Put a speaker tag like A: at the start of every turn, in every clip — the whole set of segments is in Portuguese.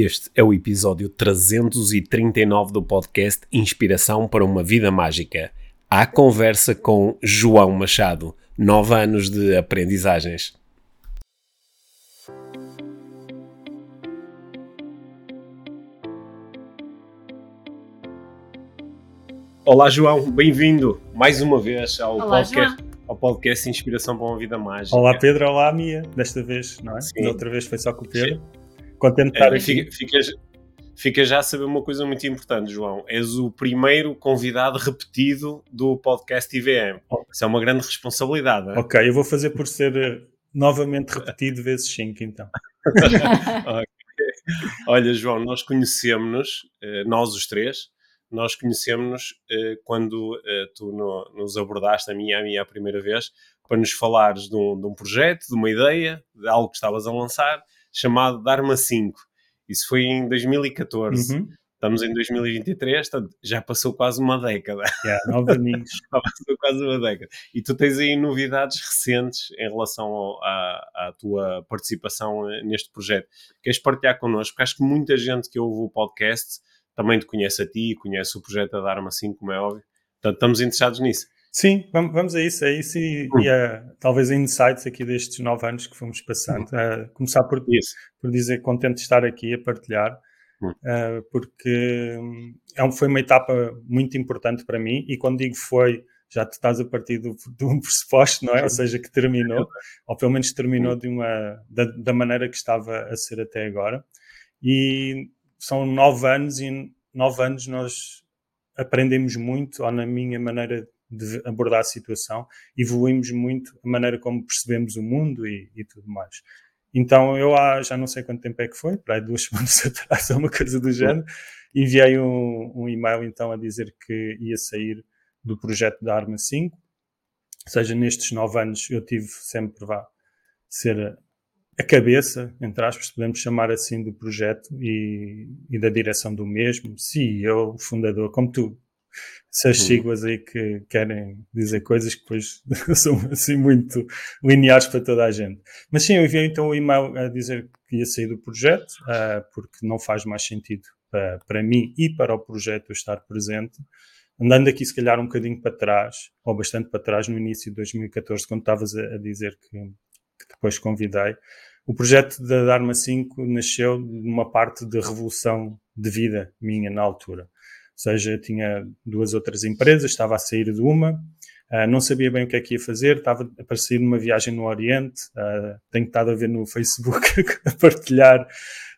A: Este é o episódio 339 do podcast Inspiração para uma Vida Mágica. A conversa com João Machado. Nove anos de aprendizagens. Olá, João, bem-vindo mais uma vez ao
B: Olá,
A: podcast, ao podcast Inspiração para uma Vida Mágica.
C: Olá Pedro, olá Mia, desta vez, não é?
A: Sim.
C: Da outra vez foi só com o Pedro. Contente de estar
A: É,
C: aqui.
A: fica, fica, fica já a saber uma coisa muito importante, João. És o primeiro convidado repetido do podcast IVM. Isso é uma grande responsabilidade. é?
C: Ok, eu vou fazer por ser eh, novamente repetido vezes 5 então.
A: Olha, João, nós conhecemos-nos, eh, nós os três, nós conhecemos-nos eh, quando tu no- nos abordaste, a mim e a minha a primeira vez, para nos falares de um, de um projeto, de uma ideia, de algo que estavas a lançar, chamado Dharma 5. Isso foi em 2014.
C: Uhum.
A: Estamos em 2023, portanto, já passou quase uma década.
C: Yeah, nove aninhos.
A: Já passou quase uma década. E tu tens aí novidades recentes em relação à tua participação eh, neste projeto. Queres partilhar connosco? Porque acho que muita gente que ouve o podcast também te conhece a ti, conhece o projeto da Dharma 5, como é óbvio. Portanto, estamos interessados nisso.
C: Sim, vamos, a isso, é isso e,
A: Hum.
C: e a- talvez a insights aqui destes nove anos que fomos passando. A começar por,
A: Isso.
C: por dizer contente de estar aqui a partilhar,
A: Hum.
C: eh, porque hum, é um- foi uma etapa muito importante para mim e quando digo foi, já te estás a partir do, de um pressuposto, não é? Ou seja, que terminou, ou pelo menos terminou de uma, da, da maneira que estava a ser até agora. E são nove anos e nove anos nós aprendemos muito, ou na minha maneira de abordar a situação, evoluímos muito a maneira como percebemos o mundo e, e tudo mais. Então eu há já não sei quanto tempo é que foi, para aí duas semanas atrás, ou uma coisa do género, enviei um, um e-mail então a dizer que ia sair do projeto da Arma 5. Ou seja, nestes nove anos eu tive sempre vá ser a, cabeça, entre aspas, podemos chamar assim, do projeto e, e da direção do mesmo, CEO, fundador, como tu. Essas
A: Uhum.
C: siglas aí que querem dizer coisas que depois são assim muito lineares para toda a gente. Mas sim, eu enviei então o e-mail a dizer que ia sair do projeto, ah, porque não faz mais sentido para, para mim e para o projeto estar presente. Andando aqui, se calhar, um bocadinho para trás, ou bastante para trás, no início de 2014, quando estavas a, a dizer que, que depois convidei, o projeto da Dharma 5 nasceu de uma parte de revolução de vida minha na altura. Ou seja, eu tinha duas outras empresas, estava a sair de uma, ah, não sabia bem o que é que ia fazer, estava a sair numa viagem no Oriente, ah, tenho estado a ver no Facebook a partilhar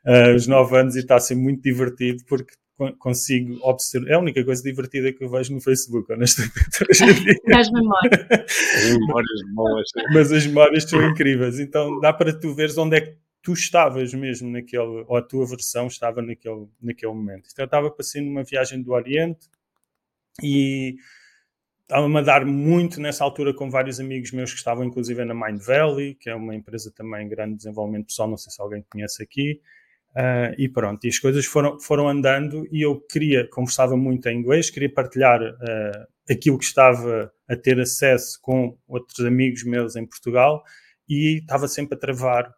C: ah, os nove anos e está a ser muito divertido porque con- consigo observar. É a única coisa divertida que eu vejo no Facebook, honestamente.
B: Das memórias.
A: As memórias boas.
C: Mas as memórias são incríveis. Então dá para tu veres onde é que tu estavas mesmo naquele, ou a tua versão estava naquele, naquele momento. Eu estava passando numa viagem do Oriente e estava-me a dar muito nessa altura com vários amigos meus que estavam inclusive na Mind Valley, que é uma empresa também grande desenvolvimento pessoal, não sei se alguém conhece aqui. Ah, e pronto, e as coisas foram, foram andando e eu queria, conversava muito em inglês, queria partilhar ah, aquilo que estava a ter acesso com outros amigos meus em Portugal e estava sempre a travar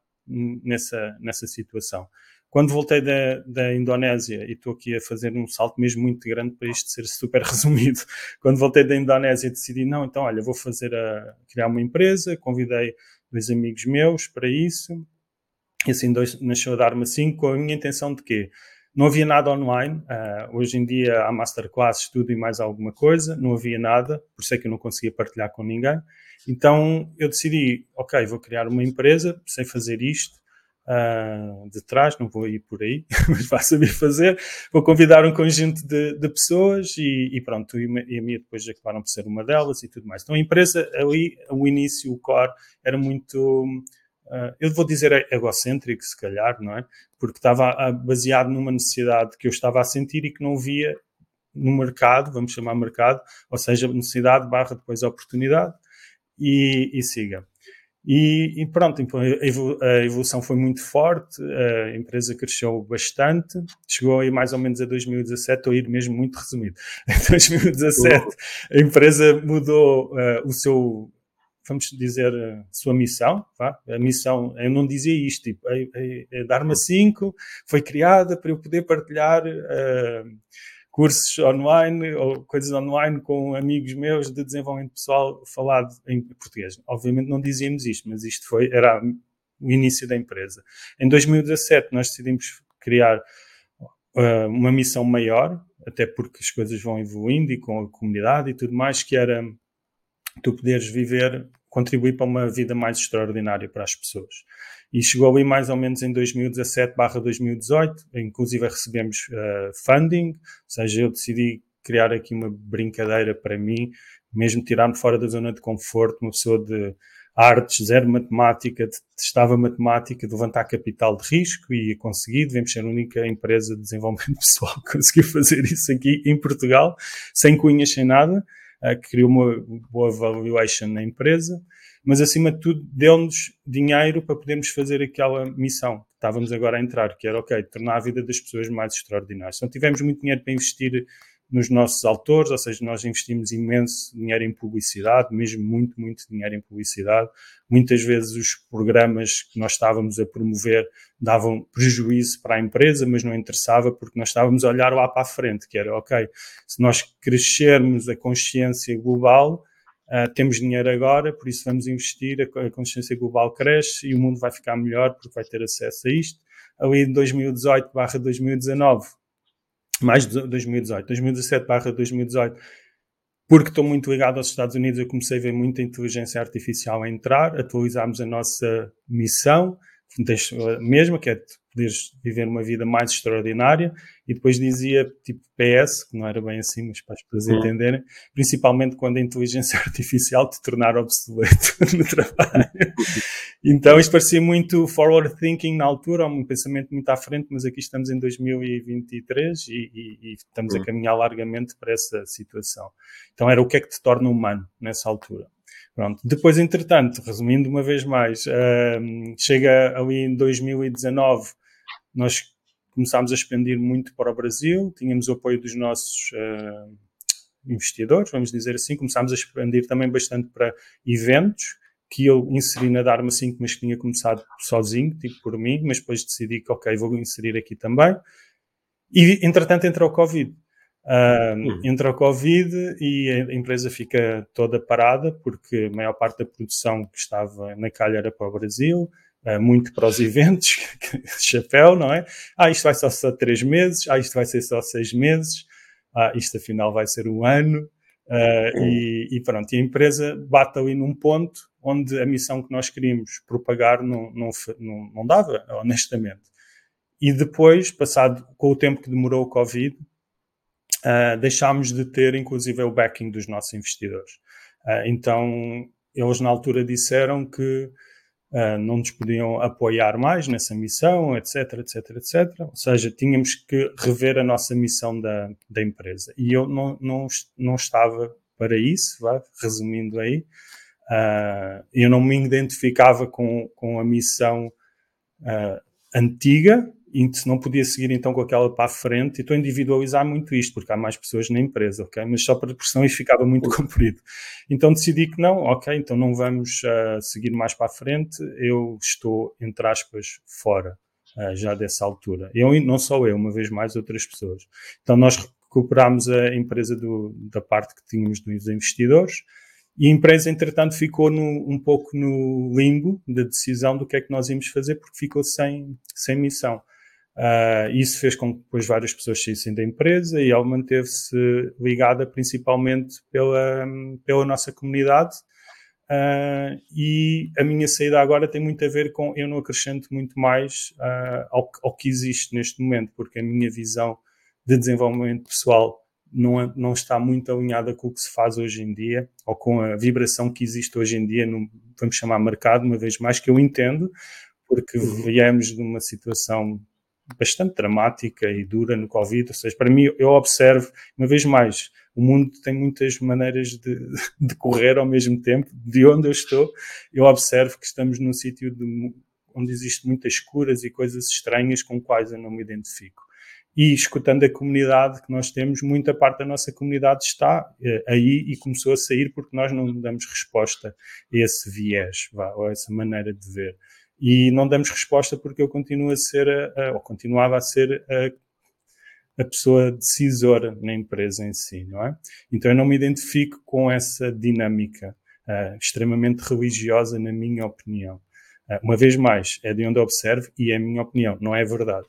C: nessa, nessa situação. Quando voltei da, da Indonésia, e estou aqui a fazer um salto mesmo muito grande para isto ser super resumido, quando voltei da Indonésia decidi, não, então olha, vou fazer a, criar uma empresa, convidei dois amigos meus para isso, e assim dois, nasceu a Dharma 5 com a minha intenção de quê? Não havia nada online, ah, hoje em dia há masterclasses, tudo e mais alguma coisa, não havia nada, por isso é que eu não conseguia partilhar com ninguém. Então eu decidi, ok, vou criar uma empresa, sei fazer isto ah, de trás, não vou ir por aí, mas vá saber fazer. Vou convidar um conjunto de, de pessoas e, e pronto, e, e a minha depois acabaram por ser uma delas e tudo mais. Então a empresa ali, o início, o core, era muito. Ah, eu vou dizer egocêntrico, se calhar, não é? Porque estava baseado numa necessidade que eu estava a sentir e que não via no mercado, vamos chamar mercado, ou seja, necessidade barra depois oportunidade e, e siga. E, e pronto, a evolu- a evolução foi muito forte, a empresa cresceu bastante, chegou aí mais ou menos a 2017, estou a ir mesmo muito resumido. Em 2017 a empresa mudou eh, o seu vamos dizer, a sua missão. Vá? A missão, eu não dizia isto, tipo, a, a, a Dharma 5 foi criada para eu poder partilhar uh, cursos online ou coisas online com amigos meus de desenvolvimento pessoal falado em português. Obviamente não dizíamos isto, mas isto foi, era o início da empresa. Em 2017 nós decidimos criar uh, uma missão maior, até porque as coisas vão evoluindo e com a comunidade e tudo mais, que era tu poderes viver, contribuir para uma vida mais extraordinária para as pessoas. E chegou ali mais ou menos em 2017 barra 2018, inclusive recebemos uh, funding, ou seja, eu decidi criar aqui uma brincadeira para mim, mesmo tirar-me fora da zona de conforto, uma pessoa de artes, zero matemática, testava matemática, levantar capital de risco e consegui, devemos ser a única empresa de desenvolvimento pessoal que conseguiu fazer isso aqui em Portugal, sem cunhas, sem nada, que criou uma boa valuation na empresa, mas acima de tudo deu-nos dinheiro para podermos fazer aquela missão que estávamos agora a entrar, que era, ok, tornar a vida das pessoas mais extraordinária. Então tivemos muito dinheiro para investir nos nossos autores, ou seja, nós investimos imenso dinheiro em publicidade, mesmo muito, muito dinheiro em publicidade. Muitas vezes os programas que nós estávamos a promover davam prejuízo para a empresa, mas não interessava porque nós estávamos a olhar lá para a frente, que era, ok, se nós crescermos a consciência global, Uh, temos dinheiro agora, por isso vamos investir, a, consciência global cresce e o mundo vai ficar melhor porque vai ter acesso a isto. Ali em 2018 barra 2019 mais de 2018, 2017 barra 2018, porque estou muito ligado aos Estados Unidos, eu comecei a ver muita inteligência artificial a entrar, atualizámos a nossa missão, mesma, que é poderes viver uma vida mais extraordinária, e depois dizia tipo PS, que não era bem assim, mas para as pessoas uhum. entenderem, principalmente quando a inteligência artificial te tornar obsoleto no trabalho. então isto parecia muito forward thinking na altura, um pensamento muito à frente, mas aqui estamos em 2023 e, e, e estamos uhum. a caminhar largamente para essa situação. Então era o que é que te torna humano nessa altura. Pronto. Depois, entretanto, resumindo uma vez mais, uh, chega ali em 2019, nós começámos a expandir muito para o Brasil, tínhamos o apoio dos nossos uh, investidores, vamos dizer assim, começámos a expandir também bastante para eventos, que eu inseri na Dharma 5, mas que tinha começado sozinho, tipo por mim, mas depois decidi que, ok, vou inserir aqui também. E, entretanto, entrou o Covid. Uh, uhum. Entra o Covid e a empresa fica toda parada porque a maior parte da produção que estava na calha era para o Brasil, muito para os eventos, chapéu, não é? Ah, isto vai ser só três meses, ah, isto vai ser só seis meses, ah, isto afinal vai ser um ano. Uhum. e, e, pronto, e a empresa bate ali num ponto onde a missão que nós queríamos propagar não, não, não, não dava, honestamente. E depois, passado com o tempo que demorou o Covid, uh, deixámos de ter, inclusive, o backing dos nossos investidores. Uh, então, eles na altura disseram que uh, não nos podiam apoiar mais nessa missão, etc, etc, etc. Ou seja, tínhamos que rever a nossa missão da, da empresa. E eu não, não, não estava para isso, vá, resumindo aí. Uh, eu não me identificava com, com a missão uh, antiga, se não podia seguir então com aquela para a frente, e estou a individualizar muito isto, porque há mais pessoas na empresa, ok? Mas só para pressão isso ficava muito comprido. Então decidi que não, ok, então não vamos uh, seguir mais para a frente, eu estou, entre aspas, fora uh, já dessa altura. Eu, não só eu, uma vez mais outras pessoas. Então nós recuperámos a empresa do, da parte que tínhamos dos investidores, e a empresa, entretanto, ficou no, um pouco no limbo da decisão do que é que nós íamos fazer, porque ficou sem, sem missão. Uh, isso fez com que depois várias pessoas saíssem da empresa e ela manteve-se ligada principalmente pela, pela nossa comunidade. Uh, e a minha saída agora tem muito a ver com eu não acrescento muito mais uh, ao, ao, que existe neste momento, porque a minha visão de desenvolvimento pessoal não, não está muito alinhada com o que se faz hoje em dia, ou com a vibração que existe hoje em dia, no, vamos chamar mercado, uma vez mais, que eu entendo, porque uhum. viemos de uma situação bastante dramática e dura no Covid. Ou seja, para mim, eu observo, uma vez mais, o mundo tem muitas maneiras de, de correr ao mesmo tempo. De onde eu estou, eu observo que estamos num sítio onde existem muitas curas e coisas estranhas com quais eu não me identifico. e escutando a comunidade que nós temos, muita parte da nossa comunidade está eh, aí e começou a sair porque nós não damos resposta a esse viés, vá, ou a essa maneira de ver. E não damos resposta porque eu continuo a ser, a, a, ou continuava a ser a, a pessoa decisora na empresa em si, não é? Então eu não me identifico com essa dinâmica uh, extremamente religiosa, na minha opinião. Uh, uma vez mais, é de onde observo e é a minha opinião, não é verdade.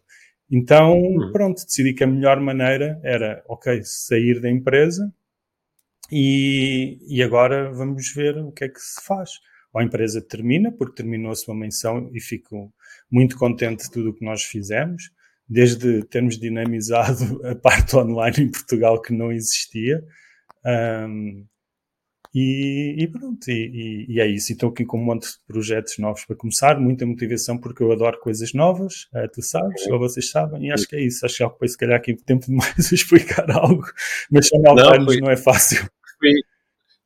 C: Então, uhum. pronto, decidi que a melhor maneira era, ok, sair da empresa e, e agora vamos ver o que é que se faz. Ou a empresa termina, porque terminou a sua menção e fico muito contente de tudo o que nós fizemos, desde termos dinamizado a parte online em Portugal que não existia, um, e, e pronto, e, e, é isso. E estou aqui com um monte de projetos novos para começar, muita motivação porque eu adoro coisas novas, uh, tu sabes, ou vocês sabem, e acho que é isso. Acho que depois, se calhar, aqui tempo demais a explicar algo, mas são nove anos, não é fácil.
A: Foi,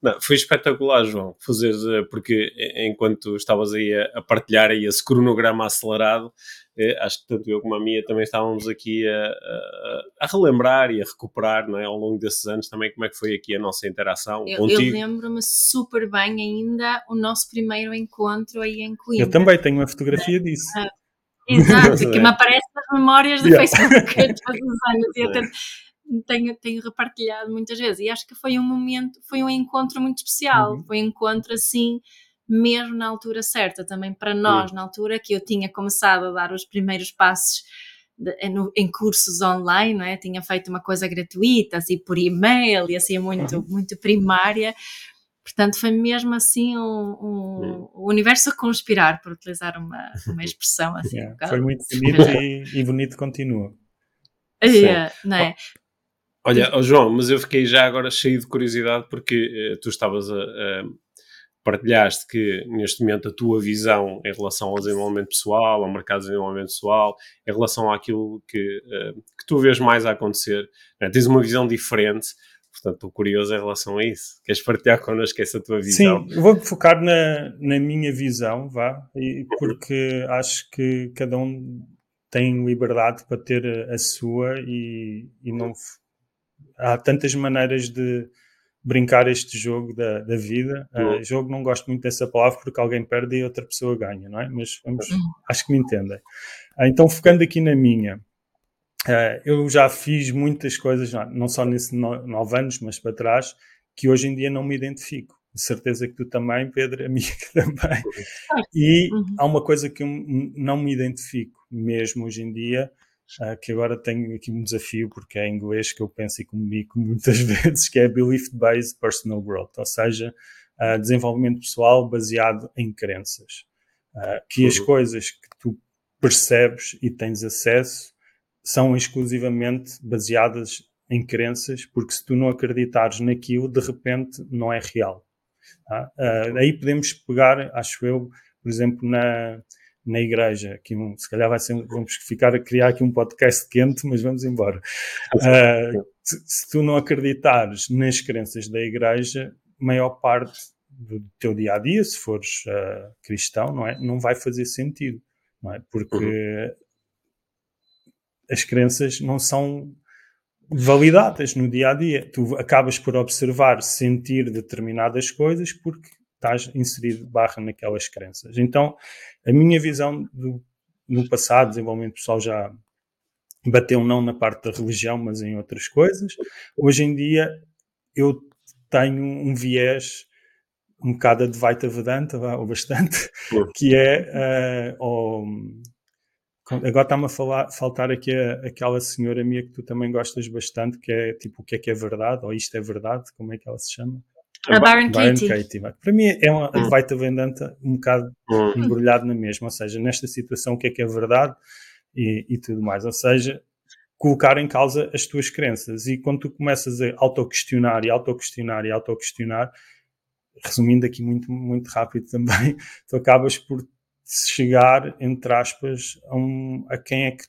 A: não, foi espetacular, João, fazer, eh, porque enquanto estavas aí a, a partilhar aí esse cronograma acelerado, eh, acho que tanto eu como a Mia também estávamos aqui a, a, a, relembrar e a recuperar não é, ao longo desses anos também como é que foi aqui a nossa interação
B: eu, contigo. Eu lembro-me super bem ainda o nosso primeiro encontro aí em Coimbra.
C: Eu também tenho uma fotografia disso.
B: Ah, exato, que me aparece nas memórias do yeah. Facebook todos os anos e eu tento, tenho, tenho repartilhado muitas vezes e acho que foi um momento, foi um encontro muito especial, uhum. foi um encontro assim mesmo na altura certa, também para nós, na altura que eu tinha começado a dar os primeiros passos de, em, em, cursos online, não é? tinha feito uma coisa gratuita, assim por e-mail e assim muito, uhum. muito primária. Portanto, foi mesmo assim um, um, o universo a conspirar, por utilizar uma, uma expressão assim.
C: Yeah, um foi muito bonito e, e, bonito continua.
B: Yeah, não é?
A: Olha, oh João, mas eu fiquei já agora cheio de curiosidade porque uh, tu estavas a, a partilhaste que neste momento a tua visão em relação ao desenvolvimento pessoal, ao mercado de desenvolvimento pessoal, em relação àquilo que, uh, que tu vês mais a acontecer, né? tens uma visão diferente. Portanto, estou curioso em relação a isso. Queres partilhar connosco essa tua visão?
C: Sim, vou focar na, na minha visão, vá, porque acho que cada um tem liberdade para ter a sua e, e não há tantas maneiras de, brincar este jogo da, da vida. Uh, jogo não gosto muito dessa palavra porque alguém perde e outra pessoa ganha, não é? Mas vamos, uhum. acho que me entendem. Uh, então, focando aqui na minha, uh, eu já fiz muitas coisas, não só nesses no, nove anos, mas para trás, que hoje em dia não me identifico. De certeza que tu também, Pedro, a minha também. E uhum. há uma coisa que eu não me identifico mesmo hoje em dia, que agora tenho aqui um desafio, porque é em inglês que eu penso e comunico muitas vezes, que é Belief-Based Personal Growth, ou seja, uh, desenvolvimento pessoal baseado em crenças. Uh, que as uhum. coisas que tu percebes e tens acesso são exclusivamente baseadas em crenças, porque se tu não acreditares naquilo, de repente não é real. Tá? aí podemos pegar, acho eu, por exemplo, na, na igreja. Aqui um, se calhar vai ser, vamos ficar a criar aqui um podcast quente, mas vamos embora. Uh, se, tu não acreditares nas crenças da igreja, maior parte do teu dia a dia, se fores uh, cristão, não é, não vai fazer sentido, não é? Porque uhum. as crenças não são validadas no dia a dia. Tu acabas por observar, sentir determinadas coisas porque estás inserido barra naquelas crenças. Então, a minha visão do, no passado, desenvolvimento pessoal já bateu não na parte da religião, mas em outras coisas. Hoje em dia, eu tenho um viés um bocado de Advaita Vedanta, ou bastante, que é uh, agora está-me a falar, faltar aqui a, aquela senhora minha que tu também gostas bastante, que é tipo o que é que é verdade, ou isto é verdade, como é que ela se chama?
B: A Byron, Katie. Katie.
C: Para mim é uma hum. Advaita Vedanta um bocado hum. embrulhado na mesma, ou seja, nesta situação o que é que é verdade e, e tudo mais, ou seja, colocar em causa as tuas crenças e quando tu começas a autoquestionar e autoquestionar e autoquestionar, resumindo aqui muito, muito rápido também, tu acabas por chegar, entre aspas, a, um, a quem é que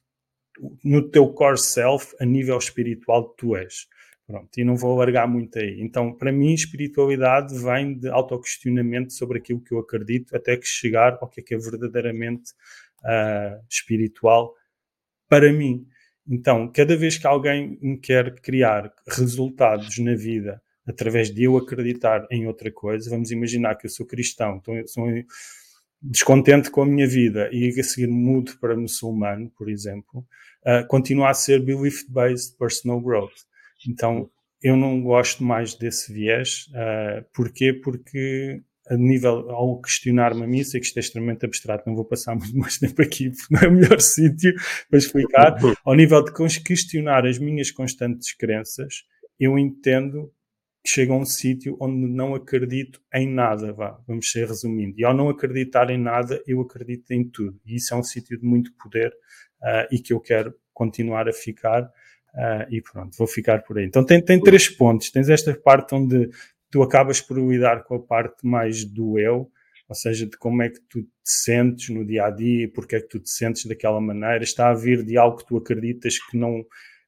C: no teu core self, a nível espiritual, tu és. Pronto, e não vou alargar muito aí. Então, para mim, espiritualidade vem de autoquestionamento sobre aquilo que eu acredito, até que chegar ao que é que é verdadeiramente uh, espiritual para mim. Então, cada vez que alguém me quer criar resultados na vida através de eu acreditar em outra coisa, vamos imaginar que eu sou cristão, então sou descontente com a minha vida e a seguir mudo para muçulmano, por exemplo, uh, continua a ser belief-based personal growth. Então, eu não gosto mais desse viés. Uh, porquê? Porque a nível, ao questionar-me a mim, sei que isto é extremamente abstrato, não vou passar muito mais tempo aqui, porque não é o melhor sítio para explicar. Ao nível de questionar as minhas constantes crenças, eu entendo que chego a um sítio onde não acredito em nada, vá, vamos ser resumindo. E ao não acreditar em nada, eu acredito em tudo. E isso é um sítio de muito poder uh, e que eu quero continuar a ficar. Uh, e pronto, vou ficar por aí. Então tem, tem três pontos. Tens esta parte onde tu acabas por lidar com a parte mais do eu, ou seja, de como é que tu te sentes no dia a dia, porque é que tu te sentes daquela maneira, está a vir de algo que tu acreditas que não,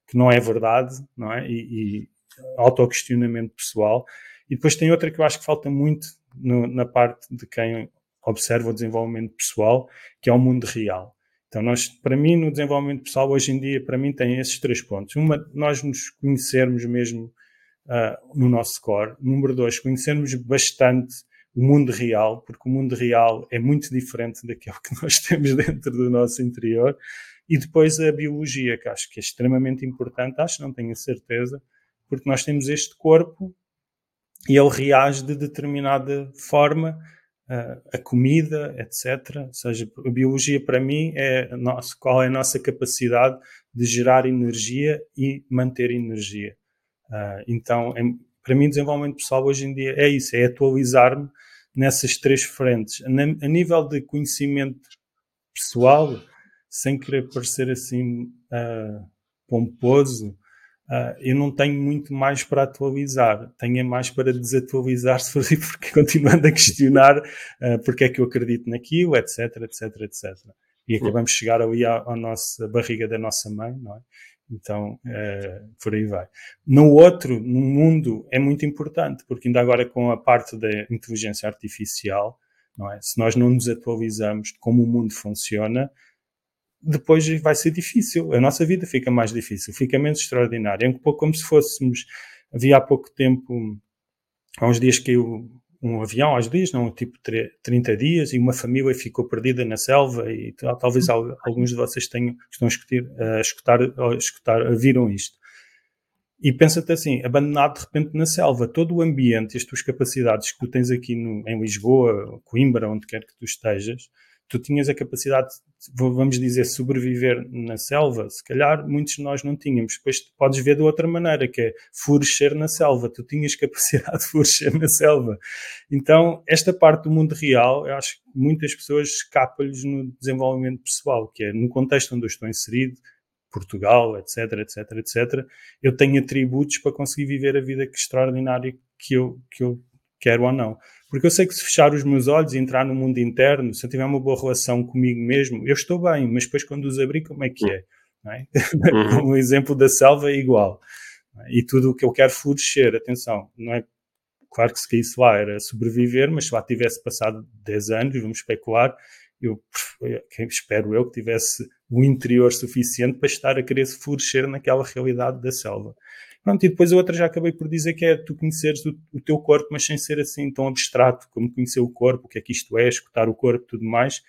C: que não é verdade, não é? E, e autoquestionamento pessoal. E depois tem outra que eu acho que falta muito no, na parte de quem observa o desenvolvimento pessoal, que é o mundo real. Então, nós, para mim, no desenvolvimento pessoal, hoje em dia, para mim, tem esses três pontos. Uma, nós nos conhecermos mesmo uh, no nosso core. Número dois, conhecermos bastante o mundo real, porque o mundo real é muito diferente daquilo que nós temos dentro do nosso interior. E depois a biologia, que acho que é extremamente importante, acho, não tenho certeza, porque nós temos este corpo e ele reage de determinada forma a comida, etc. Ou seja, a biologia para mim é nosso, qual é a nossa capacidade de gerar energia e manter energia. Uh, então, para mim, desenvolvimento pessoal hoje em dia é isso, é atualizar-me nessas três frentes. A nível de conhecimento pessoal, sem querer parecer assim uh, pomposo, uh, eu não tenho muito mais para atualizar. Tenho mais para desatualizar, se for porque continuando a questionar uh, porque é que eu acredito naquilo, etc, etc, etc. E acabamos de chegar ali à, à nossa barriga da nossa mãe, não é? Então, é, por aí vai. No outro, no mundo, é muito importante, porque ainda agora com a parte da inteligência artificial, não é? se nós não nos atualizamos de como o mundo funciona, depois vai ser difícil. A nossa vida fica mais difícil, fica menos extraordinária. É um pouco como se fôssemos. Havia há pouco tempo, há uns dias que eu um avião às vezes, não, tipo 30 dias, e uma família ficou perdida na selva, e talvez alguns de vocês tenham, estão a escutar, a escutar, a escutar viram isto. E pensa-te assim, abandonado de repente na selva, todo o ambiente, as tuas capacidades que tu tens aqui no, em Lisboa, Coimbra, onde quer que tu estejas, tu tinhas a capacidade, vamos dizer, sobreviver na selva, se calhar muitos de nós não tínhamos. Depois podes ver de outra maneira, que é florescer na selva. Tu tinhas capacidade de florescer na selva. Então, esta parte do mundo real, eu acho que muitas pessoas escapam-lhes no desenvolvimento pessoal, que é no contexto onde eu estou inserido, Portugal, etc, etc, etc, eu tenho atributos para conseguir viver a vida extraordinária que eu, que eu quero ou não. Porque eu sei que se fechar os meus olhos e entrar no mundo interno, se eu tiver uma boa relação comigo mesmo, eu estou bem, mas depois quando os abrir, como é que é? é? Uhum. o exemplo da selva é igual. É? E tudo o que eu quero florescer, atenção, não é claro que se isso lá era sobreviver, mas se lá tivesse passado 10 anos, vamos especular, eu espero eu que tivesse o interior suficiente para estar a querer florescer naquela realidade da selva. Pronto, e depois a outra já acabei por dizer que é tu conheceres o, o, teu corpo, mas sem ser assim tão abstrato como conhecer o corpo, o que é que isto é, escutar o corpo e tudo mais.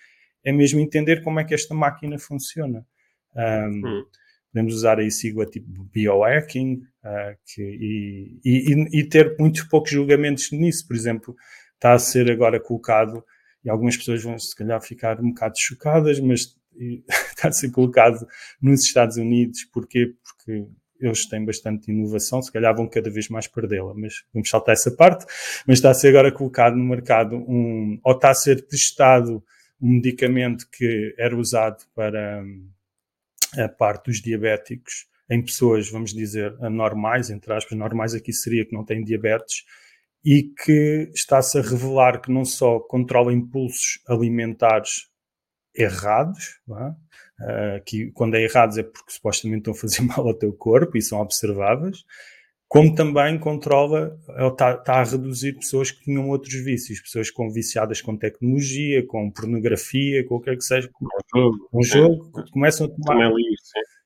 C: É mesmo entender como é que esta máquina funciona. Um, hum. Podemos usar aí sigla tipo biohacking uh, que, e, e, e, ter muitos poucos julgamentos nisso. Por exemplo, está a ser agora colocado, e algumas pessoas vão se calhar ficar um bocado chocadas, mas está a ser colocado nos Estados Unidos. Porquê? Porque eles têm bastante inovação, se calhar vão cada vez mais perdê-la, mas vamos saltar essa parte. Mas está a ser agora colocado no mercado um, ou está a ser testado um medicamento que era usado para a parte dos diabéticos em pessoas, vamos dizer, normais, entre aspas, normais aqui seria que não têm diabetes, e que está-se a revelar que não só controla impulsos alimentares errados, é? Uh, que quando é errados é porque supostamente estão a fazer mal ao teu corpo e são observáveis, como também controla, está, está a reduzir pessoas que tinham outros vícios, pessoas com viciadas com tecnologia, com pornografia, qualquer que seja, com um jogo, um jogo começam a tomar.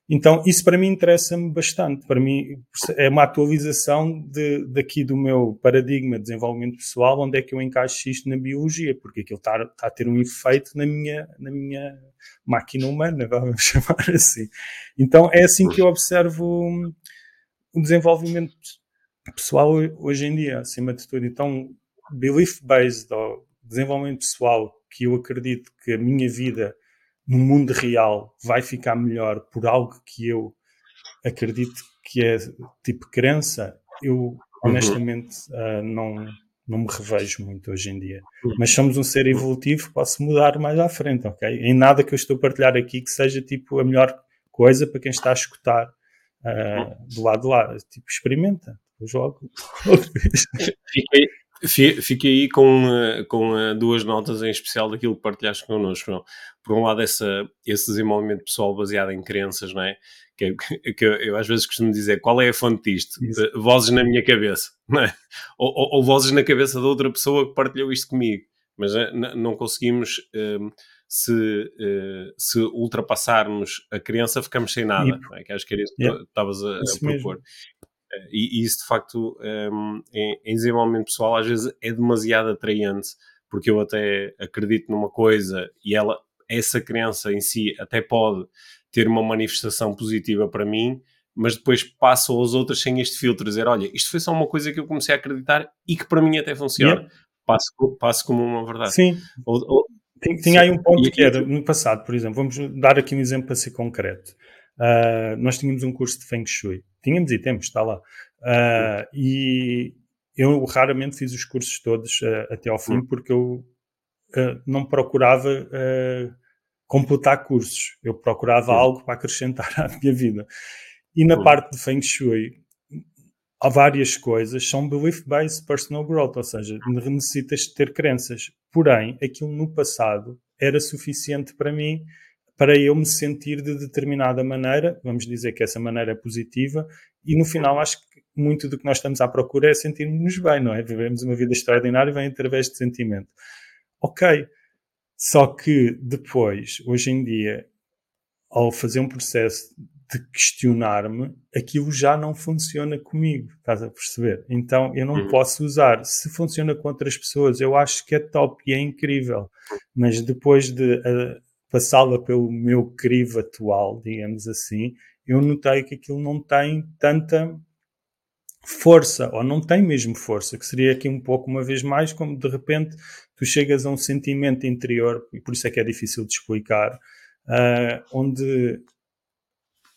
C: Então, isso para mim interessa-me bastante. Para mim, é uma atualização de, daqui do meu paradigma de desenvolvimento pessoal, onde é que eu encaixo isto na biologia, porque aquilo está, está a ter um efeito na minha, na minha máquina humana, vamos chamar assim. Então, é assim que eu observo o desenvolvimento pessoal hoje em dia, acima de tudo. Então, belief-based, ou desenvolvimento pessoal, que eu acredito que a minha vida no mundo real vai ficar melhor por algo que eu acredito que é tipo crença, eu uhum. honestamente uhum. uh, não, não me revejo muito hoje em dia. Uhum. Mas somos um ser evolutivo, posso mudar mais à frente, ok? Em nada que eu estou a partilhar aqui que seja tipo a melhor coisa para quem está a escutar uh, do lado de lá. Tipo, experimenta, jogo.
A: Fiquei, Fiquei aí com, eh, com eh, duas notas em especial daquilo que partilhaste connosco. Por um lado, essa, esse desenvolvimento pessoal baseado em crenças, não é? Que, que eu, eu, às vezes costumo dizer qual é a fonte disto? Isso. Vozes na minha cabeça, não é? Ou, ou, ou, vozes na cabeça de outra pessoa que partilhou isto comigo. Mas eh, não conseguimos, se, se ultrapassarmos a crença, ficamos sem nada. E, é? Que acho que era isso que yeah. estavas a, a propor. Mesmo. E, e, isso, de facto, um, em, em, desenvolvimento pessoal, às vezes é demasiado atraente, porque eu até acredito numa coisa e ela, essa crença em si até pode ter uma manifestação positiva para mim, mas depois passo aos outros sem este filtro, dizer, olha, isto foi só uma coisa que eu comecei a acreditar e que para mim até funciona. Yeah. Passo, passo como uma verdade.
C: Sim. Ou, ou, tinha aí um ponto que era, no passado, por exemplo, vamos dar aqui um exemplo para ser concreto. Uh, nós tínhamos um curso de Feng Shui. Tínhamos e temos, está lá. Uh, e eu raramente fiz os cursos todos uh, até ao fim hum. porque eu não procurava completar cursos. Eu procurava algo para acrescentar à minha vida. E na parte de Feng Shui, há várias coisas, são belief-based personal growth, ou seja, necessitas ter crenças. Porém, aquilo no passado era suficiente para mim para eu me sentir de determinada maneira, vamos dizer que essa maneira é positiva, e no final acho que muito do que nós estamos à procura é sentirmos bem, não é? Vivemos uma vida extraordinária e vem através de sentimento. Ok, só que depois, hoje em dia, ao fazer um processo de questionar-me, aquilo já não funciona comigo, estás a perceber? Então eu não uhum. posso usar. Se funciona com outras pessoas, eu acho que é top e é incrível, mas depois de uh, passá-la pelo meu crivo atual, digamos assim, eu notei que aquilo não tem tanta força, ou não tem mesmo força, que seria aqui um pouco, uma vez mais, como de repente tu chegas a um sentimento interior, e por isso é que é difícil de explicar, uh, onde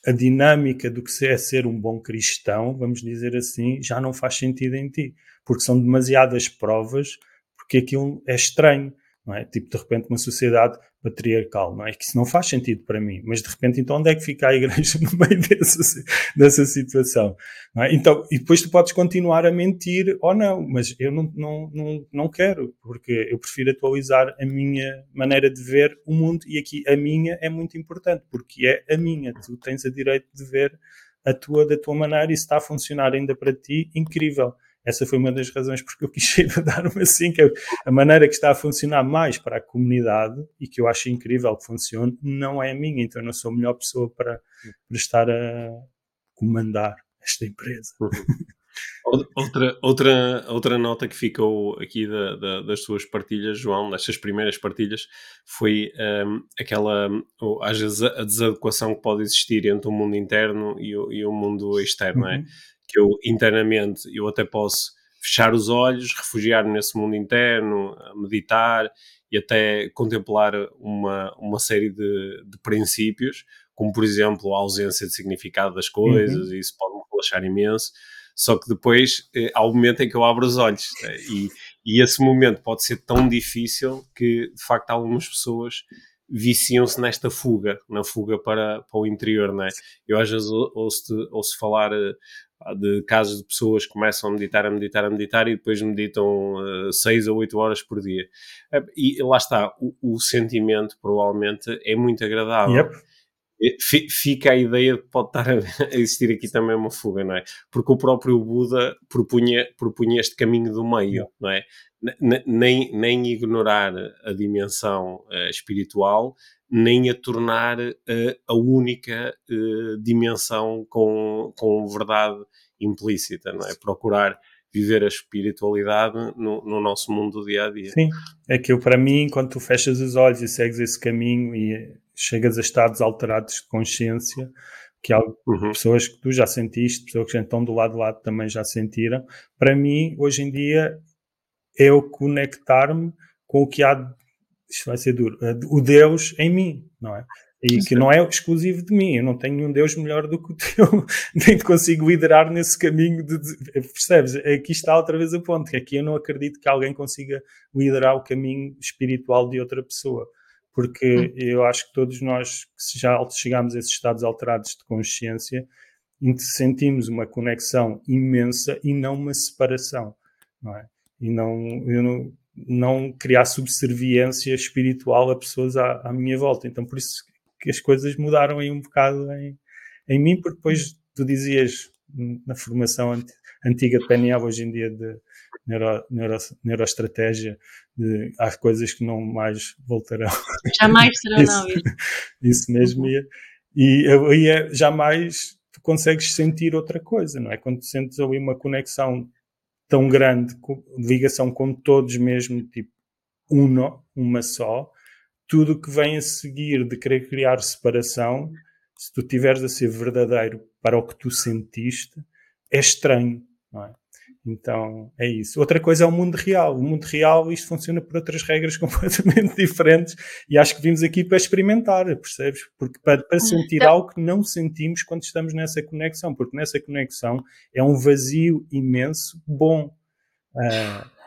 C: a dinâmica do que é ser um bom cristão, vamos dizer assim, já não faz sentido em ti, porque são demasiadas provas, porque aquilo é estranho, é? Tipo, de repente, uma sociedade patriarcal, não é? Que isso não faz sentido para mim. Mas de repente, então, onde é que fica a igreja no meio dessa, dessa situação? É? Então, e depois tu podes continuar a mentir ou não, mas eu não, não, não, não quero, porque eu prefiro atualizar a minha maneira de ver o mundo e aqui a minha é muito importante, porque é a minha. Tu tens a direito de ver a tua da tua maneira e se está a funcionar ainda para ti, incrível essa foi uma das razões porque eu quis dar-me assim, que a maneira que está a funcionar mais para a comunidade e que eu acho incrível que funcione, não é a minha, então eu não sou a melhor pessoa para, para estar a comandar esta empresa.
A: Outra, outra, outra nota que ficou aqui da, da, das suas partilhas, João, destas primeiras partilhas, foi um, aquela, às vezes, a desadequação que pode existir entre o mundo interno e o, e o mundo externo, é? uhum. é? Que eu internamente eu até posso fechar os olhos, refugiar-me nesse mundo interno, meditar e até contemplar uma, uma série de, de princípios, como por exemplo a ausência de significado das coisas, uhum. e isso pode me relaxar imenso. Só que depois eh, há o momento em que eu abro os olhos eh, e, e esse momento pode ser tão difícil que de facto algumas pessoas viciam-se nesta fuga, na fuga para, para o interior, não é? Eu às vezes ouço, ouço falar eh, de casos de pessoas que começam a meditar, a meditar, a meditar e depois meditam uh, 6 ou 8 horas por dia. Uh, e lá está, o, o, sentimento provavelmente é muito agradável. Yep. Fica a ideia de que pode estar a existir aqui também uma fuga, não é? Porque o próprio Buda propunha, propunha este caminho do meio, não é? Nem, nem ignorar a dimensão uh, espiritual, nem a tornar uh, a única uh, dimensão com, com verdade implícita, não é? Procurar viver a espiritualidade no, no, nosso mundo do dia a dia.
C: Sim, é que eu, para mim, quando tu fechas os olhos e segues esse caminho e chegas a estados alterados de consciência, que há uhum. pessoas que tu já sentiste, pessoas que já estão do lado do lado também já sentiram, para mim, hoje em dia, é eu conectar-me com o que há, isto vai ser duro, o Deus em mim, não é? E que não é exclusivo de mim, eu não tenho nenhum Deus melhor do que o teu, nem te consigo liderar nesse caminho de, de, percebes? Aqui está outra vez a ponte, aqui eu não acredito que alguém consiga liderar o caminho espiritual de outra pessoa, porque hum. eu acho que todos nós que já chegamos a esses estados alterados de consciência, sentimos uma conexão imensa e não uma separação, não é? E não, eu não, não criar subserviência espiritual a pessoas à, à minha volta. Então, por isso que as coisas mudaram aí um bocado em, em mim, porque depois tu dizias na formação antiga de PNL, hoje em dia de neuro, neuro, neuroestratégia, de, há coisas que não mais voltarão.
B: Jamais serão, isso, não.
C: Isso, isso mesmo. Uhum. E aí é, jamais tu consegues sentir outra coisa, não é? Quando sentes ali uma conexão tão grande, ligação com todos mesmo, tipo, uno, uma só, tudo que vem a seguir de querer criar separação, se tu tiveres a ser verdadeiro para o que tu sentiste, é estranho, não é? Então é isso. Outra coisa é o mundo real. O mundo real, isto funciona por outras regras completamente diferentes e acho que vimos aqui para experimentar, percebes? Porque para, para sentir então, algo que não sentimos quando estamos nessa conexão, porque nessa conexão é um vazio imenso bom. Uh,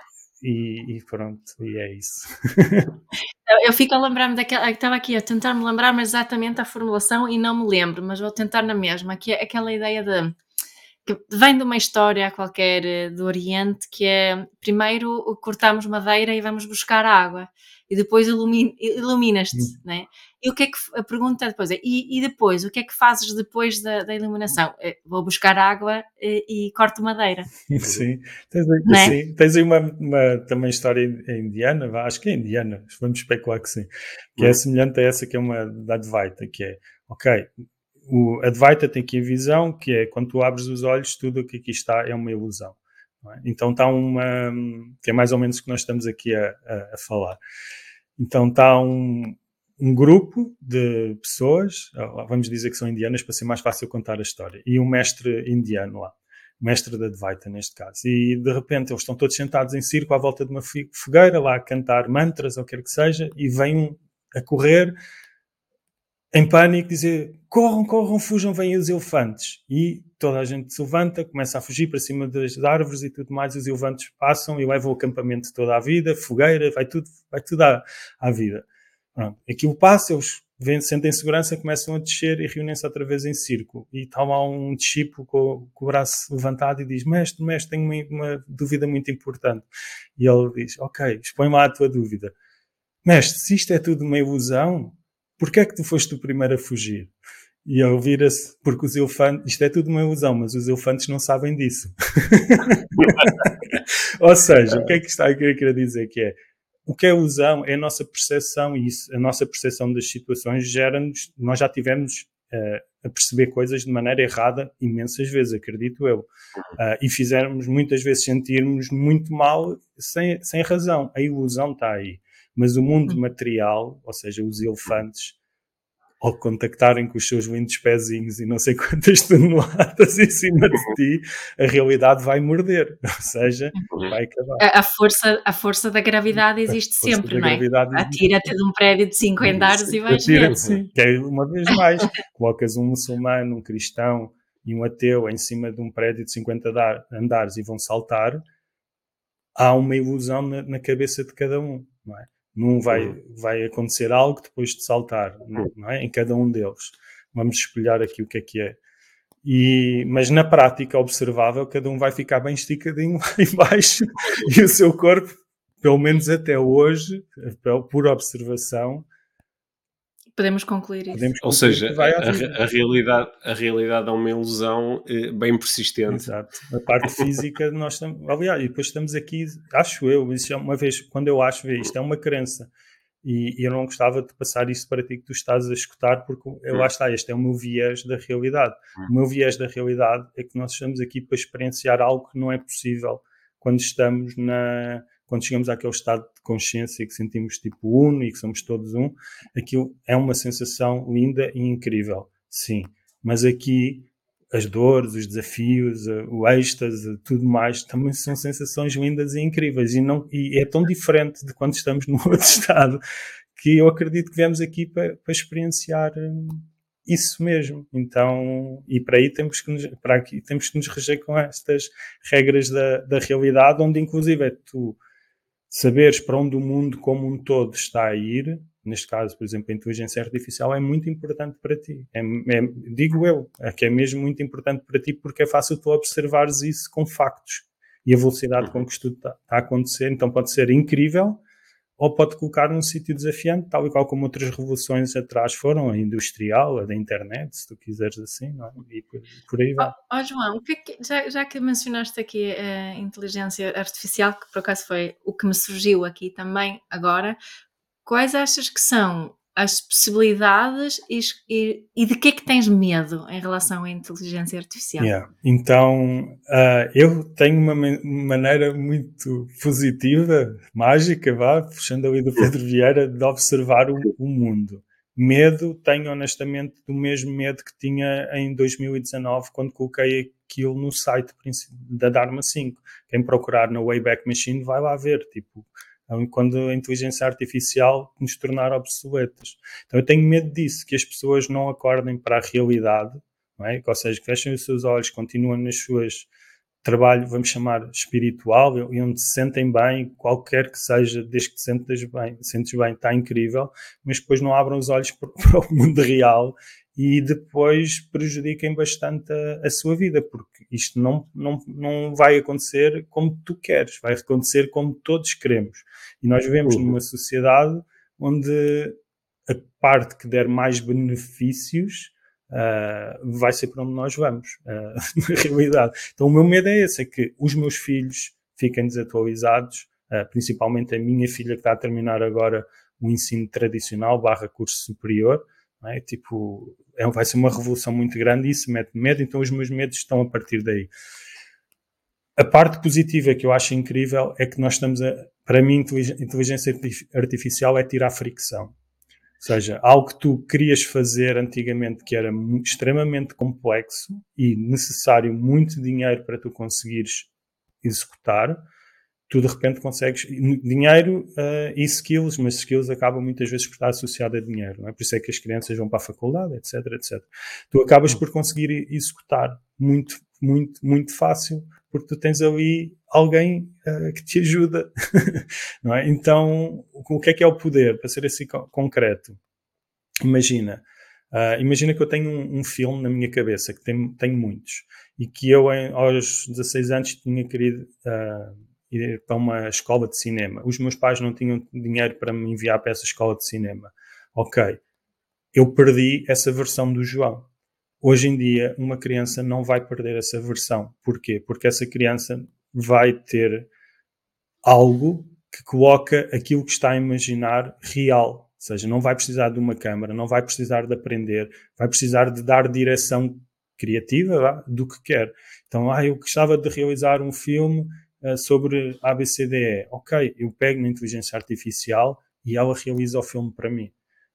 C: e, e, pronto, e é isso.
B: eu fico a lembrar-me daquela. Estava aqui a tentar me lembrar exatamente a formulação e não me lembro, mas vou tentar na mesma, que é aquela ideia de que vem de uma história qualquer eh, do Oriente que é primeiro cortamos madeira e vamos buscar água e depois iluminas-te, hum. né? E o que é que a pergunta depois é, e, e depois, o que é que fazes depois da, da iluminação? É, vou buscar água e, e corto madeira.
C: Sim, tens aí, é? sim. Tens aí uma, uma, também história indiana, acho que é indiana, vamos especular que sim, que é hum. semelhante a essa que é uma da Advaita, que é, ok, o Advaita tem aqui a visão que é quando tu abres os olhos, tudo o que aqui está é uma ilusão. É? Então está uma. que é mais ou menos o que nós estamos aqui a, a, a falar. Então está um, um grupo de pessoas, vamos dizer que são indianas para ser mais fácil contar a história, e um mestre indiano lá, mestre da Advaita neste caso. E de repente eles estão todos sentados em círculo à volta de uma fogueira, lá a cantar mantras ou o que quer que seja, e vem um a correr em pânico, dizer corram, corram, fujam, vêm os elefantes. E toda a gente se levanta, começa a fugir para cima das árvores e tudo mais, os elefantes passam e levam o acampamento toda a vida, fogueira, vai tudo, vai tudo à, à vida. Pronto. Aquilo passa, eles vêm, sentem segurança, começam a descer e reúnem-se outra vez em círculo. E está lá um discípulo com, com, o braço levantado e diz: Mestre, mestre, tenho uma, uma dúvida muito importante. E ele diz: Ok, expõe lá a tua dúvida. Mestre, se isto é tudo uma ilusão, porquê é que tu foste o primeiro a fugir? E ele vira-se, porque os elefantes, isto é tudo uma ilusão, mas os elefantes não sabem disso. Ou seja, o que é que está a querer dizer que é? O que é ilusão é a nossa percepção e isso, a nossa percepção das situações gera-nos, nós já tivemos uh, a perceber coisas de maneira errada imensas vezes, acredito eu. Uh, e fizemos muitas vezes sentirmos muito mal sem, sem razão. A ilusão está aí. Mas o mundo hum. material, ou seja, os elefantes, ao contactarem com os seus lindos pezinhos e não sei quantas toneladas em cima de ti, a realidade vai morder, ou seja, uhum. vai acabar.
B: A, a força, a força da gravidade existe sempre, não é? Atira-te de um prédio de 5 andares e vais ver.
C: Sim, que é uma vez mais, colocas um muçulmano, um cristão e um ateu em cima de um prédio de 50 andares e vão saltar, há uma ilusão na, na cabeça de cada um, não é? Não vai, uhum. vai acontecer algo depois de saltar, uhum. não é? Em cada um deles. Vamos espelhar aqui o que é que é. E, mas na prática observável, cada um vai ficar bem esticadinho lá embaixo e o seu corpo, pelo menos até hoje, por observação,
B: Podemos concluir isso. Podemos concluir
A: Ou seja, a, a, realidade, a realidade é uma ilusão eh, bem persistente.
C: Exato. A parte física, nós estamos. Aliás, e depois estamos aqui, acho eu, isso é uma vez, quando eu acho, isto é uma crença. E, e, eu não gostava de passar isso para ti que tu estás a escutar, porque eu, lá hum. está, este é o meu viés da realidade. Hum. O meu viés da realidade é que nós estamos aqui para experienciar algo que não é possível quando estamos na. Quando chegamos àquele estado de consciência que sentimos tipo uno e que somos todos um, aquilo é uma sensação linda e incrível, sim. Mas aqui as dores, os desafios, o êxtase, tudo mais, também são sensações lindas e incríveis. E, não, e é tão diferente de quando estamos num outro estado que eu acredito que viemos aqui para, para experienciar hum, isso mesmo. Então, e para aí temos que nos, para aqui, temos que nos reger com estas regras da, da realidade, onde inclusive é tu saberes para onde o mundo como um todo está a ir, neste caso, por exemplo, a inteligência artificial é muito importante para ti. É, é, digo eu, é que é mesmo muito importante para ti porque é fácil tu observares isso com factos e a velocidade com que isto está a acontecer. Então pode ser incrível ou pode colocar num sítio desafiante, tal e qual como outras revoluções atrás foram, a industrial, a da internet, se tu quiseres assim, não é? e por, aí vai.
B: Oh, oh, João, é que, já, já, que mencionaste aqui a inteligência artificial, que por acaso foi o que me surgiu aqui também agora, quais achas que são as possibilidades e, e, e, de que é que tens medo em relação à inteligência artificial?
C: Yeah. Então, uh, eu tenho uma maneira muito positiva, mágica, vá, puxando ali do Pedro Vieira, de observar o, o, mundo. Medo, tenho honestamente do mesmo medo que tinha em 2019, quando coloquei aquilo no site da Dharma 5. Quem procurar na Wayback Machine vai lá ver, tipo, quando a inteligência artificial nos tornar obsoletas. Então eu tenho medo disso, que as pessoas não acordem para a realidade, é? ou seja, fechem os seus olhos, continuem nas suas trabalho, vamos chamar espiritual, e onde se sentem bem, qualquer que seja, desde que te sentes bem, sentes bem, está incrível, mas depois não abram os olhos para, o mundo real e depois prejudiquem bastante a, a, sua vida, porque isto não, não, não vai acontecer como tu queres, vai acontecer como todos queremos. E nós vivemos uhum. numa sociedade onde a parte que der mais benefícios uh, vai ser para onde nós vamos, uh, na realidade. Então o meu medo é esse, é que os meus filhos fiquem desatualizados, uh, principalmente a minha filha que está a terminar agora o ensino tradicional barra curso superior, é? Tipo, é, vai ser uma revolução muito grande e isso mete medo, então os meus medos estão a partir daí. A parte positiva que eu acho incrível é que nós estamos a, para mim, inteligência artificial é tirar fricção. Ou seja, algo que tu querias fazer antigamente que era extremamente complexo e necessário muito dinheiro para tu conseguires executar, tu de repente consegues dinheiro uh, e skills, mas skills acabam muitas vezes por estar associado a dinheiro, não é? Por isso é que as crianças vão para a faculdade, etc, etc. Tu acabas por conseguir executar muito, muito, muito fácil, porque tu tens ali alguém uh, que te ajuda, não é? Então, o que é que é o poder? Para ser assim concreto, imagina, uh, imagina que eu tenho um, um, filme na minha cabeça, que tem, tenho muitos, e que eu em, aos 16 anos tinha querido ir para uma escola de cinema. Os meus pais não tinham dinheiro para me enviar para essa escola de cinema. Ok, eu perdi essa versão do João. Hoje em dia, uma criança não vai perder essa versão. Porquê? Porque essa criança vai ter algo que coloca aquilo que está a imaginar real. Ou seja, não vai precisar de uma câmara, não vai precisar de aprender, vai precisar de dar direção criativa do que quer. Então, ah, eu gostava de realizar um filme uh, sobre ABCDE. Ok, eu pego na inteligência artificial e ela realiza o filme para mim.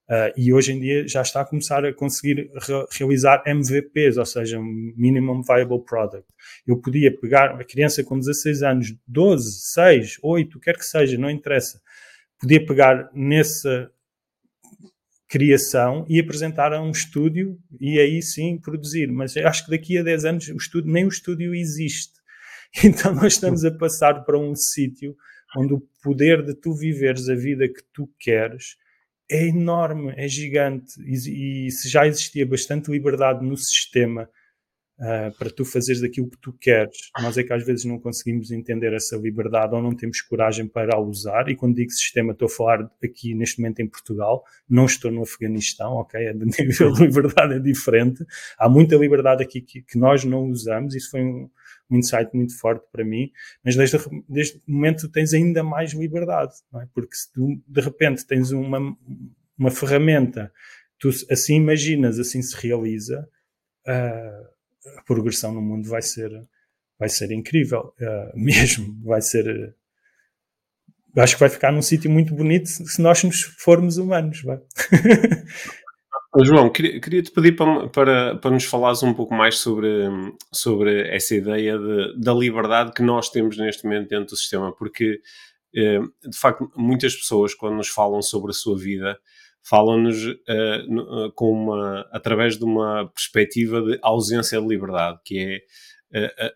C: Uh, e hoje em dia já está a começar a conseguir re realizar MVPs, ou seja, Minimum Viable Product. Eu podia pegar uma criança com 16 anos, 12, 6, 8, quer que seja, não interessa. Podia pegar nessa criação e apresentar a um estúdio e aí sim produzir. Mas acho que daqui a 10 anos o estúdio, nem o estúdio existe. Então nós estamos a passar para um sítio onde o poder de tu viveres a vida que tu queres é enorme, é gigante. E, e se já existia bastante liberdade no sistema uh, para tu fazeres aquilo que tu queres. Nós é que às vezes não conseguimos entender essa liberdade ou não temos coragem para a usar. E quando digo sistema, estou a falar aqui neste momento em Portugal, não estou no Afeganistão, ok? A nível de liberdade é diferente. Há muita liberdade aqui que, que nós não usamos. Isso foi um, um insight muito forte para mim, mas desde, desde o momento tens ainda mais liberdade, é? porque se tu de repente tens uma, uma ferramenta, tu assim imaginas, assim se realiza, uh, a progressão no mundo vai ser, vai ser incrível, uh, mesmo, vai ser. Acho que vai ficar num sítio muito bonito se nós nos formos humanos. Vai.
A: João, queria, queria, te pedir para, para, para nos falares um pouco mais sobre, sobre essa ideia de, da liberdade que nós temos neste momento dentro do sistema, porque eh, de facto muitas pessoas quando nos falam sobre a sua vida falam-nos uh, com uma, através de uma perspectiva de ausência de liberdade, que é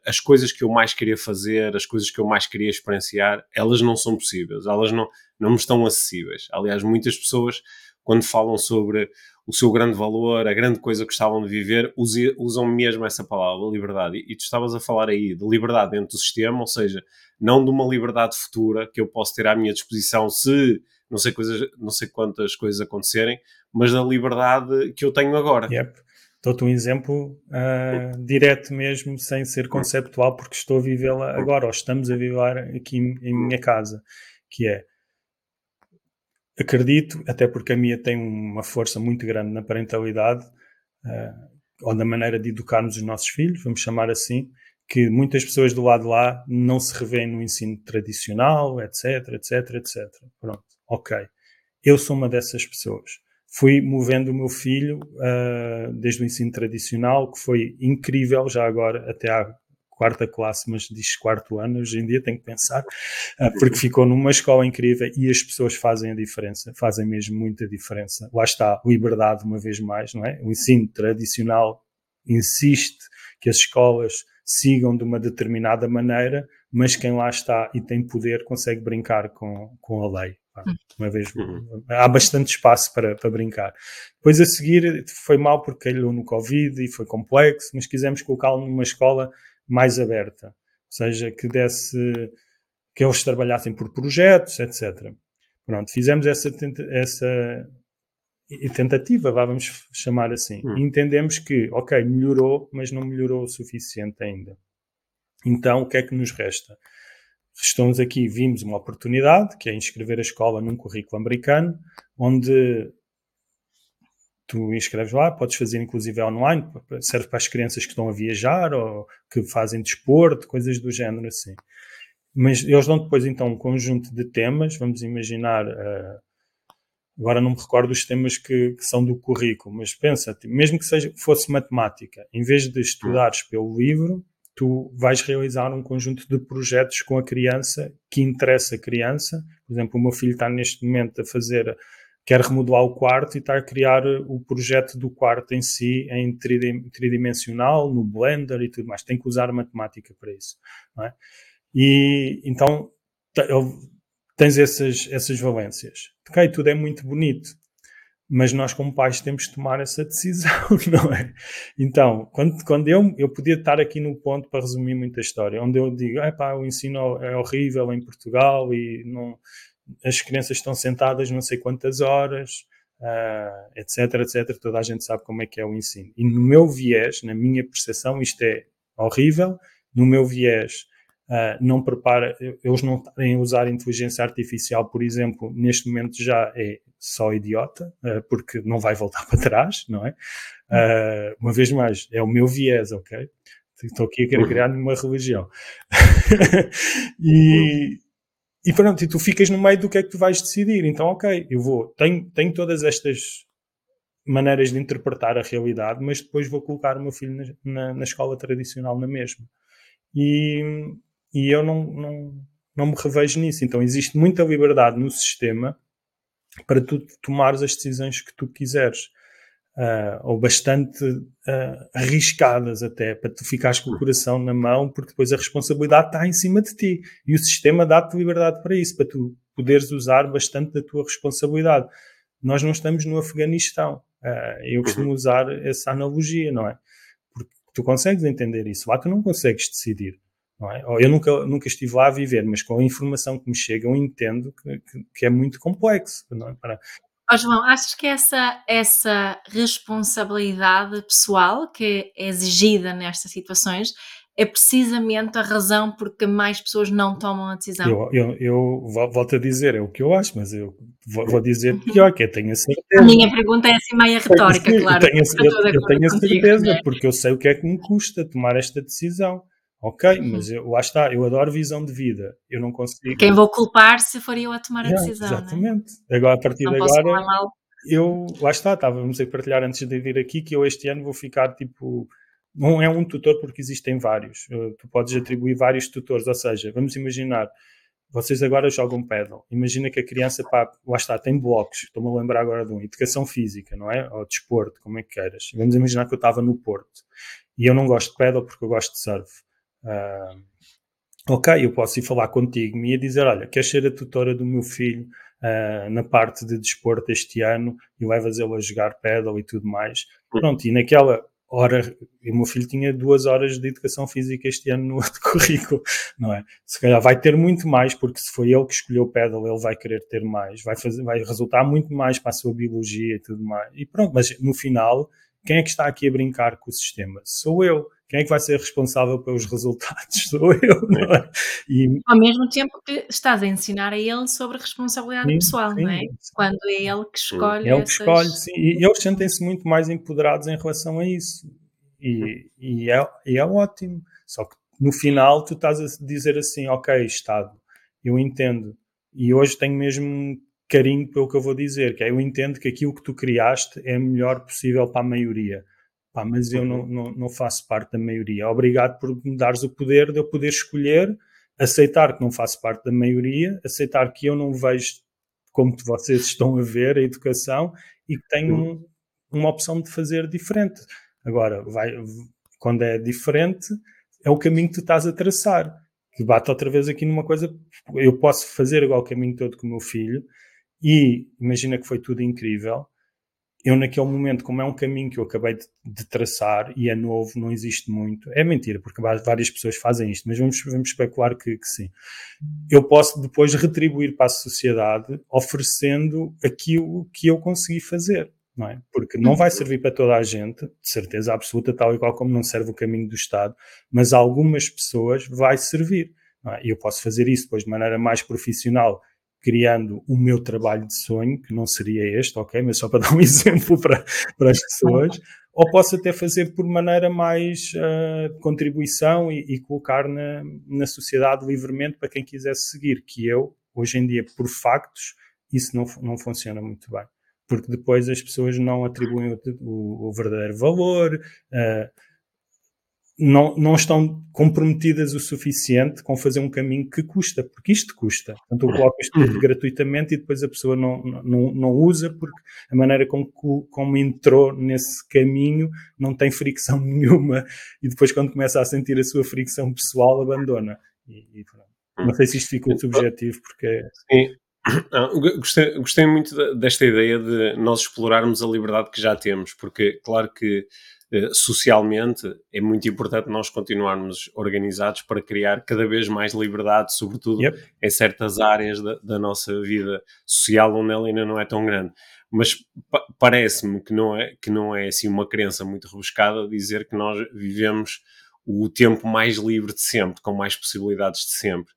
A: as coisas que eu mais queria fazer, as coisas que eu mais queria experienciar, elas não são possíveis, elas não, não me estão acessíveis. Aliás, muitas pessoas, quando falam sobre o seu grande valor, a grande coisa que gostavam de viver, usam mesmo essa palavra, liberdade. E, tu estavas a falar aí de liberdade dentro do sistema, ou seja, não de uma liberdade futura que eu posso ter à minha disposição se não sei, coisas, não sei quantas coisas acontecerem, mas da liberdade que eu tenho agora.
C: Yep. Dou-te um exemplo uh, direto mesmo, sem ser conceptual, porque estou a vivê-la agora, ou estamos a vivê-la aqui em minha casa, que é acredito, até porque a minha tem uma força muito grande na parentalidade, uh, ou na maneira de educarmos os nossos filhos, vamos chamar assim, que muitas pessoas do lado de lá não se revêem no ensino tradicional, etc, etc, etc. Pronto ok, eu sou uma dessas pessoas. Fui movendo o meu filho uh, desde o ensino tradicional, que foi incrível, já agora até à quarta classe, mas diz quarto ano, hoje em dia tenho que pensar, uh, porque ficou numa escola incrível e as pessoas fazem a diferença, fazem mesmo muita diferença. Lá está, liberdade uma vez mais, não é? O ensino tradicional insiste que as escolas sigam de uma determinada maneira, mas quem lá está e tem poder consegue brincar com, com a lei. Hum. Uma vez uhum. há bastante espaço para, para brincar. Depois a seguir foi mal porque calhou no Covid e foi complexo, mas quisemos colocá-lo numa escola mais aberta, ou seja, que desse que eles trabalhassem por projetos, etc. Pronto, fizemos essa, essa tentativa, vamos chamar assim. Uhum. E entendemos que, ok, melhorou, mas não melhorou o suficiente ainda. Então, o que é que nos resta? Estamos aqui, vimos uma oportunidade, que é inscrever a escola num currículo americano, onde tu inscreves lá, podes fazer inclusive online, serve para as crianças que estão a viajar ou que fazem desporto, coisas do género assim. Mas eles dão depois então um conjunto de temas, vamos imaginar, uh, agora não me recordo os temas que, que são do currículo, mas pensa, mesmo que seja, fosse matemática, em vez de estudares pelo livro, tu vais realizar um conjunto de projetos com a criança que interessa a criança. Por exemplo, o meu filho está neste momento a fazer, quer remodelar o quarto e está a criar o projeto do quarto em si em tridimensional, no Blender e tudo mais. Tem que usar matemática para isso. É? E então tens essas, essas valências. Ok, tudo é muito bonito mas nós como pais temos de tomar essa decisão, não é? Então, quando, quando eu, eu podia estar aqui no ponto, para resumir muita história, onde eu digo, o ensino é horrível em Portugal e não, as crianças estão sentadas não sei quantas horas, uh, etc, etc, toda a gente sabe como é que é o ensino. E no meu viés, na minha percepção, isto é horrível, no meu viés, Uh, não prepara, eles não têm usar inteligência artificial, por exemplo, neste momento já é só idiota, uh, porque não vai voltar para trás, não é? Uh, uma vez mais, é o meu viés, ok? Estou aqui a querer criar uma religião. e, e pronto, e tu ficas no meio do que é que tu vais decidir. Então, ok, eu vou, tenho, tenho todas estas maneiras de interpretar a realidade, mas depois vou colocar o meu filho na, na, na escola tradicional na mesma. E, e eu não, não, não me revejo nisso. Então, existe muita liberdade no sistema para tu tomares as decisões que tu quiseres. Uh, ou bastante uh, arriscadas até, para tu ficares com o coração na mão, porque depois a responsabilidade está em cima de ti. E o sistema dá-te liberdade para isso, para tu poderes usar bastante da tua responsabilidade. Nós não estamos no Afeganistão. Uh, eu costumo uhum. usar essa analogia, não é? Porque Tu consegues entender isso. Lá tu não consegues decidir. Não é? Eu nunca, nunca estive lá a viver, mas com a informação que me chega, eu entendo que, que, que é muito complexo. Não é? Para...
B: Oh, João, achas que essa, essa responsabilidade pessoal que é exigida nestas situações é precisamente a razão porque mais pessoas não tomam a decisão.
C: Eu, eu, eu volto a dizer, é o que eu acho, mas eu vou, vou dizer pior, que eu tenho a certeza.
B: A minha pergunta é assim meia retórica,
C: Sim,
B: claro.
C: Tenho, eu, eu tenho a certeza, porque eu sei o que é que me custa tomar esta decisão. Ok, uhum. mas eu, lá está, eu adoro visão de vida. Eu não consigo.
B: Quem vou culpar se for eu a tomar a decisão?
C: Exatamente. É? Agora, a partir
B: não
C: de
B: agora,
C: eu lá está, estávamos a partilhar antes de vir aqui que eu este ano vou ficar tipo não é um tutor porque existem vários. Uh, tu podes atribuir vários tutores, ou seja, vamos imaginar, vocês agora jogam pedal. Imagina que a criança, pá, lá está, tem blocos. Estou-me a lembrar agora de um. Educação física, não é? Ou desporto, como é que queiras. Vamos imaginar que eu estava no Porto. E eu não gosto de pedal porque eu gosto de surf. Uh, ok, eu posso ir falar contigo e dizer, olha, queres ser a tutora do meu filho uh, na parte de desporto este ano e levas ele a jogar pedal e tudo mais. Pronto, e naquela hora, e o meu filho tinha duas horas de educação física este ano no outro currículo, não é? Se calhar vai ter muito mais, porque se foi ele que escolheu o pedal, ele vai querer ter mais, vai, fazer, vai resultar muito mais para a sua biologia e tudo mais. E pronto, mas no final, quem é que está aqui a brincar com o sistema? Sou eu. Quem é que vai ser responsável pelos resultados? Sou eu, não é?
B: E... Ao mesmo tempo que estás a ensinar a ele sobre responsabilidade sim, pessoal, sim, não é? Sim. Quando é ele que escolhe.
C: É ele que escolhe, sim. E eles sentem-se muito mais empoderados em relação a isso. E, e, é, e é ótimo. Só que no final tu estás a dizer assim, ok, Estado, eu entendo. E hoje tenho mesmo carinho pelo que eu vou dizer, que é eu entendo que aquilo que tu criaste é o melhor possível para a maioria. Pá, mas eu não, não, não, faço parte da maioria. Obrigado por me dares o poder de eu poder escolher, aceitar que não faço parte da maioria, aceitar que eu não vejo como vocês estão a ver a educação e que tenho um, uma opção de fazer diferente. Agora, vai, quando é diferente, é o caminho que tu estás a traçar. Que bate outra vez aqui numa coisa, eu posso fazer igual o caminho todo com o meu filho e imagina que foi tudo incrível, eu naquele momento, como é um caminho que eu acabei de, de, traçar e é novo, não existe muito, é mentira, porque várias pessoas fazem isto, mas vamos, vamos especular que, que, sim. Eu posso depois retribuir para a sociedade oferecendo aquilo que eu consegui fazer, não é? Porque não vai servir para toda a gente, de certeza absoluta, tal e qual como não serve o caminho do Estado, mas a algumas pessoas vai servir. É? E eu posso fazer isso depois de maneira mais profissional criando o meu trabalho de sonho, que não seria este, ok? Mas só para dar um exemplo para, para as pessoas, ou posso até fazer por maneira mais uh, contribuição e, e colocar na, na sociedade livremente para quem quisesse seguir, que eu, hoje em dia, por factos, isso não, não funciona muito bem. Porque depois as pessoas não atribuem o, o, o verdadeiro valor, uh, não, não estão comprometidas o suficiente com fazer um caminho que custa, porque isto custa. Portanto, tu colocas tudo gratuitamente e depois a pessoa não, não, não usa porque a maneira como, como entrou nesse caminho não tem fricção nenhuma e depois quando começa a sentir a sua fricção pessoal abandona. E, e não sei se isto ficou subjetivo porque... É
A: Sim. gostei, gostei muito desta ideia de nós explorarmos a liberdade que já temos, porque claro que socialmente é muito importante nós continuarmos organizados para criar cada vez mais liberdade, sobretudo yep. em certas áreas da, da, nossa vida social onde ela ainda não é tão grande. Mas pa parece-me que não é que não é assim uma crença muito rebuscada dizer que nós vivemos o tempo mais livre de sempre, com mais possibilidades de sempre.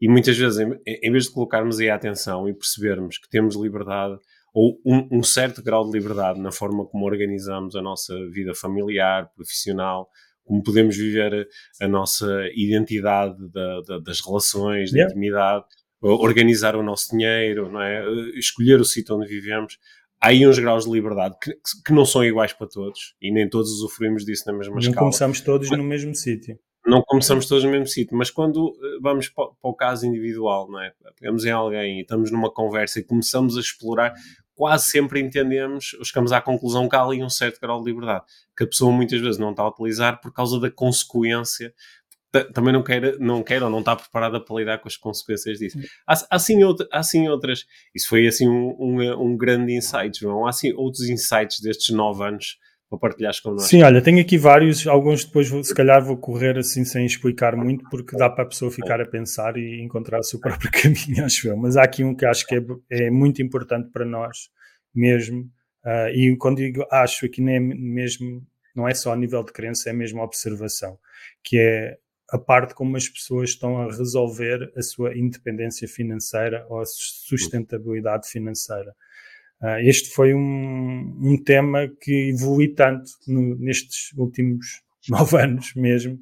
A: E muitas vezes, em, em vez de colocarmos aí a atenção e percebermos que temos liberdade ou um, um, certo grau de liberdade na forma como organizamos a nossa vida familiar, profissional, como podemos viver a, a nossa identidade da, da, das relações, da yeah. intimidade, organizar o nosso dinheiro, não é? escolher o sítio onde vivemos. Há aí uns graus de liberdade que, que não são iguais para todos e nem todos usufruímos disso na mesma
C: não
A: escala.
C: Não começamos todos Mas, no mesmo sítio
A: não começamos todos no mesmo sítio, mas quando eh, vamos para, o caso individual, não é? Pegamos em alguém e estamos numa conversa e começamos a explorar, quase sempre entendemos, chegamos à conclusão que há ali um certo grau de liberdade, que a pessoa muitas vezes não está a utilizar por causa da consequência também não quer, não quer ou não está preparada para lidar com as consequências disso. Há, há, sim, outra, há sim outras. Isso foi assim um, um, um grande insight, João. Há sim outros insights destes nove anos partilhares connosco.
C: Sim, olha, tenho aqui vários, alguns depois vou, se calhar vou correr assim sem explicar muito, porque dá para a pessoa ficar a pensar e encontrar o seu próprio caminho, acho eu. Mas há aqui um que acho que é, é muito importante para nós mesmo, uh, e quando digo acho aqui nem é mesmo, não é só a nível de crença, é mesmo a observação, que é a parte como as pessoas estão a resolver a sua independência financeira ou a sustentabilidade financeira. Uh, este foi um, um, tema que evolui tanto no, nestes últimos nove anos mesmo,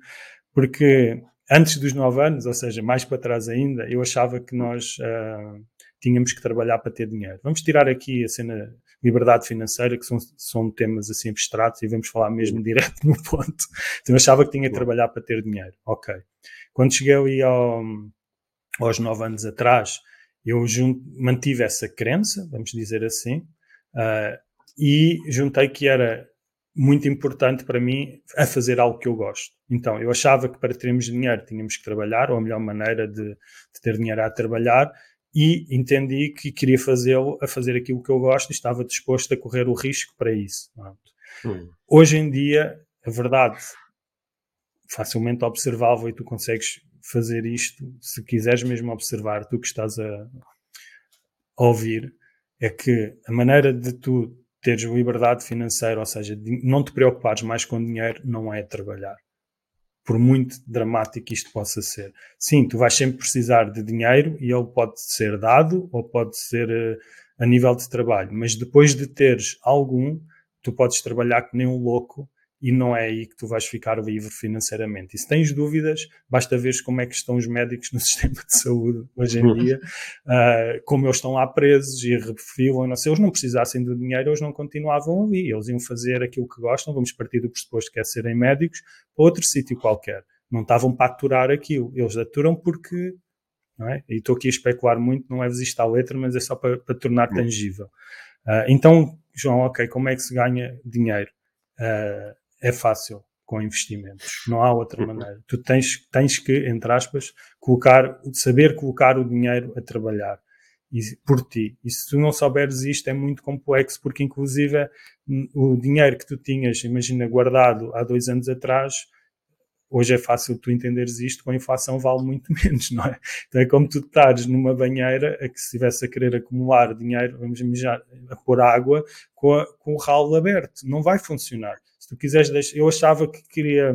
C: porque antes dos nove anos, ou seja, mais para trás ainda, eu achava que nós uh, tínhamos que trabalhar para ter dinheiro. Vamos tirar aqui a cena liberdade financeira, que são, são temas assim abstratos, e vamos falar mesmo direto no ponto. Então eu achava que tinha que trabalhar para ter dinheiro. Ok. Quando cheguei ali ao, aos nove anos atrás, eu junto, mantive essa crença, vamos dizer assim, uh, e juntei que era muito importante para mim a fazer algo que eu gosto. Então, eu achava que para termos dinheiro tínhamos que trabalhar, ou a melhor maneira de, de ter dinheiro a trabalhar, e entendi que queria fazê-lo a fazer aquilo que eu gosto e estava disposto a correr o risco para isso. Hum. Hoje em dia, a verdade facilmente observável e tu consegues fazer isto, se quiseres mesmo observar, tu que estás a, a ouvir, é que a maneira de tu teres liberdade financeira, ou seja, não te preocupares mais com dinheiro, não é trabalhar. Por muito dramático isto possa ser. Sim, tu vais sempre precisar de dinheiro e ele pode ser dado ou pode ser uh, a nível de trabalho, mas depois de teres algum, tu podes trabalhar que nem um louco e não é aí que tu vais ficar livre financeiramente. E se tens dúvidas, basta ver como é que estão os médicos no sistema de saúde hoje em dia, uh, como eles estão lá presos e refilam, não sei, eles não precisassem do dinheiro, eles não continuavam ali, eles iam fazer aquilo que gostam, vamos partir do pressuposto que é serem médicos, para outro sítio qualquer. Não estavam para aturar aquilo, eles aturam porque, não é? E estou aqui a especular muito, não é isto à letra, mas é só para, para tornar tangível. Uh, então, João, ok, como é que se ganha dinheiro? Uh, é fácil com investimentos. Não há outra maneira. Tu tens, tens que, entre aspas, colocar, saber colocar o dinheiro a trabalhar e, por ti. E se tu não souberes isto, é muito complexo, porque inclusive o dinheiro que tu tinhas, imagina, guardado há dois anos atrás, hoje é fácil tu entenderes isto, com a inflação vale muito menos, não é? Então é como tu estares numa banheira a que se estivesse a querer acumular dinheiro, vamos imaginar, a pôr água com, a, com o ralo aberto. Não vai funcionar tu quiseres deixar, eu achava que queria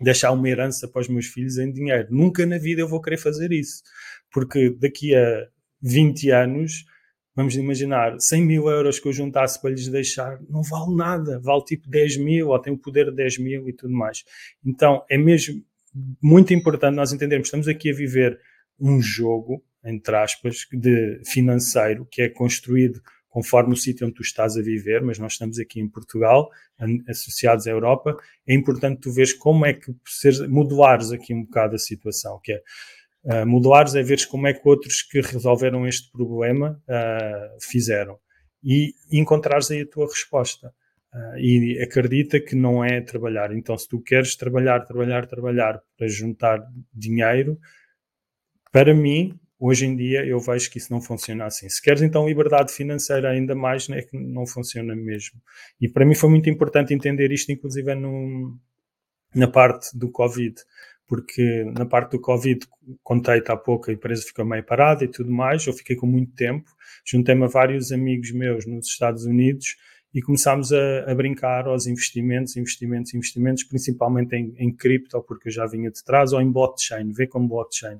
C: deixar uma herança para os meus filhos em dinheiro. Nunca na vida eu vou querer fazer isso, porque daqui a 20 anos, vamos imaginar, 100 mil euros que eu juntasse para lhes deixar, não vale nada, vale tipo 10 mil, ou tem o poder de 10 mil e tudo mais. Então é mesmo muito importante nós entendermos, estamos aqui a viver um jogo, entre aspas, de financeiro que é construído conforme o sítio onde tu estás a viver, mas nós estamos aqui em Portugal, associados à Europa, é importante tu veres como é que ser, modulares aqui um bocado a situação, que é uh, modulares é veres como é que outros que resolveram este problema uh, fizeram e encontrares aí a tua resposta. Uh, e acredita que não é trabalhar. Então, se tu queres trabalhar, trabalhar, trabalhar para juntar dinheiro, para mim, Hoje em dia eu vejo que isso não funciona assim. Se queres então liberdade financeira ainda mais, é que não funciona mesmo. E para mim foi muito importante entender isto, inclusive no, na parte do Covid, porque na parte do Covid, contei-te há pouco, a empresa ficou meio parada e tudo mais, eu fiquei com muito tempo, juntei-me a vários amigos meus nos Estados Unidos e começámos a, a, brincar aos investimentos, investimentos, investimentos, principalmente em, em cripto, porque eu já vinha de trás, ou em blockchain, vê como blockchain.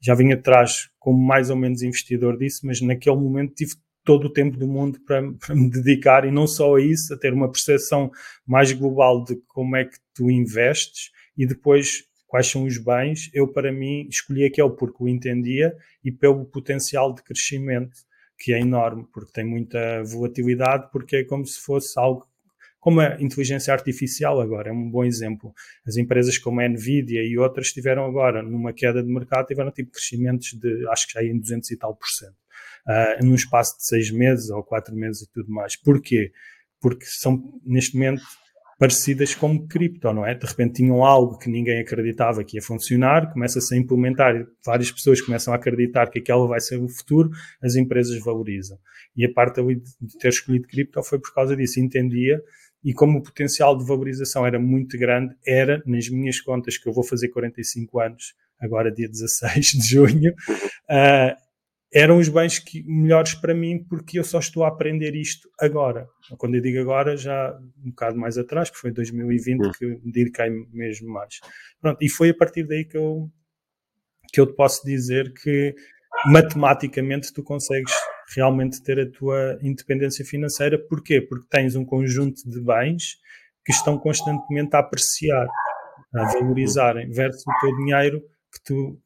C: Já vinha de trás como mais ou menos investidor disso, mas naquele momento tive todo o tempo do mundo para, para me dedicar e não só a isso, a ter uma percepção mais global de como é que tu investes e depois quais são os bens. Eu, para mim, escolhi aquele porque o entendia e pelo potencial de crescimento que é enorme, porque tem muita volatilidade, porque é como se fosse algo como a inteligência artificial agora, é um bom exemplo. As empresas como a Nvidia e outras tiveram agora, numa queda de mercado, tiveram tipo crescimentos de, acho que já em 200 e tal por cento, uh, num espaço de seis meses ou quatro meses e tudo mais. Porquê? Porque são, neste momento, parecidas como cripto, não é? De repente tinham algo que ninguém acreditava que ia funcionar, começa-se a implementar várias pessoas começam a acreditar que aquela vai ser o futuro, as empresas valorizam. E a parte de ter escolhido cripto foi por causa disso. Entendia e como o potencial de valorização era muito grande, era, nas minhas contas, que eu vou fazer 45 anos, agora dia 16 de junho, uh, eram os bens que, melhores para mim porque eu só estou a aprender isto agora. Quando eu digo agora, já um bocado mais atrás, que foi 2020 uhum. que me dediquei mesmo mais. Pronto, e foi a partir daí que eu, que eu te posso dizer que matematicamente tu consegues realmente ter a tua independência financeira. Porquê? Porque tens um conjunto de bens que estão constantemente a apreciar, a valorizarem, versus o teu dinheiro que tu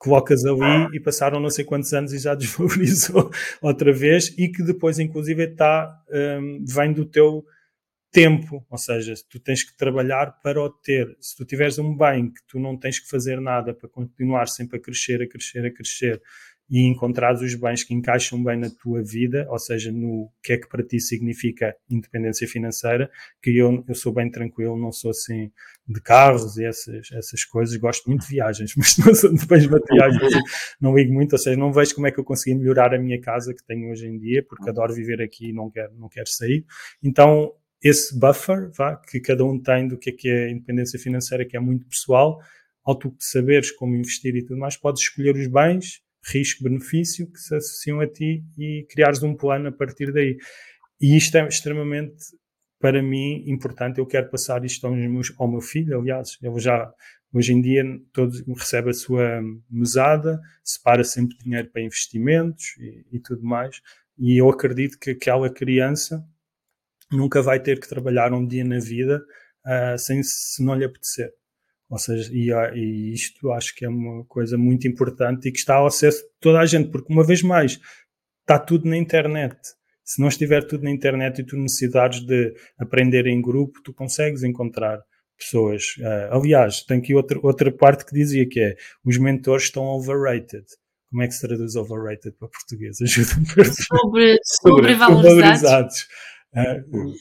C: colocas ali e passaram não sei quantos anos e já desvalorizou outra vez e que depois inclusive está um, vem do teu tempo, ou seja, tu tens que trabalhar para o ter. Se tu tiveres um bem que tu não tens que fazer nada para continuar sempre a crescer, a crescer, a crescer e encontrares os bens que encaixam bem na tua vida, ou seja, no que é que para ti significa independência financeira, que eu, eu sou bem tranquilo, não sou assim de carros e essas, essas coisas, gosto muito de viagens, mas não sou de bens materiais, não ligo muito, ou seja, não vejo como é que eu consegui melhorar a minha casa que tenho hoje em dia, porque adoro viver aqui e não quero, não quero sair. Então, esse buffer vá, que cada um tem do que é que é independência financeira, que é muito pessoal, ao tu saberes como investir e tudo mais, podes escolher os bens risco-benefício que se associam a ti e criares um plano a partir daí. E isto é extremamente, para mim, importante. Eu quero passar isto ao, meus, ao meu filho, aliás, ele já, hoje em dia, todo, recebe a sua mesada, separa sempre dinheiro para investimentos e, e tudo mais. E eu acredito que aquela criança nunca vai ter que trabalhar um dia na vida uh, sem se não lhe apetecer. Ou seja, e, e, isto acho que é uma coisa muito importante e que está ao acesso de toda a gente, porque uma vez mais, está tudo na internet. Se não estiver tudo na internet e tu necessitares de aprender em grupo, tu consegues encontrar pessoas. Uh, aliás, tem aqui outra, outra parte que dizia que é os mentores estão overrated. Como é que se traduz overrated para português? Ajuda-me.
B: Sobre, sobre valorizados.
C: Uh,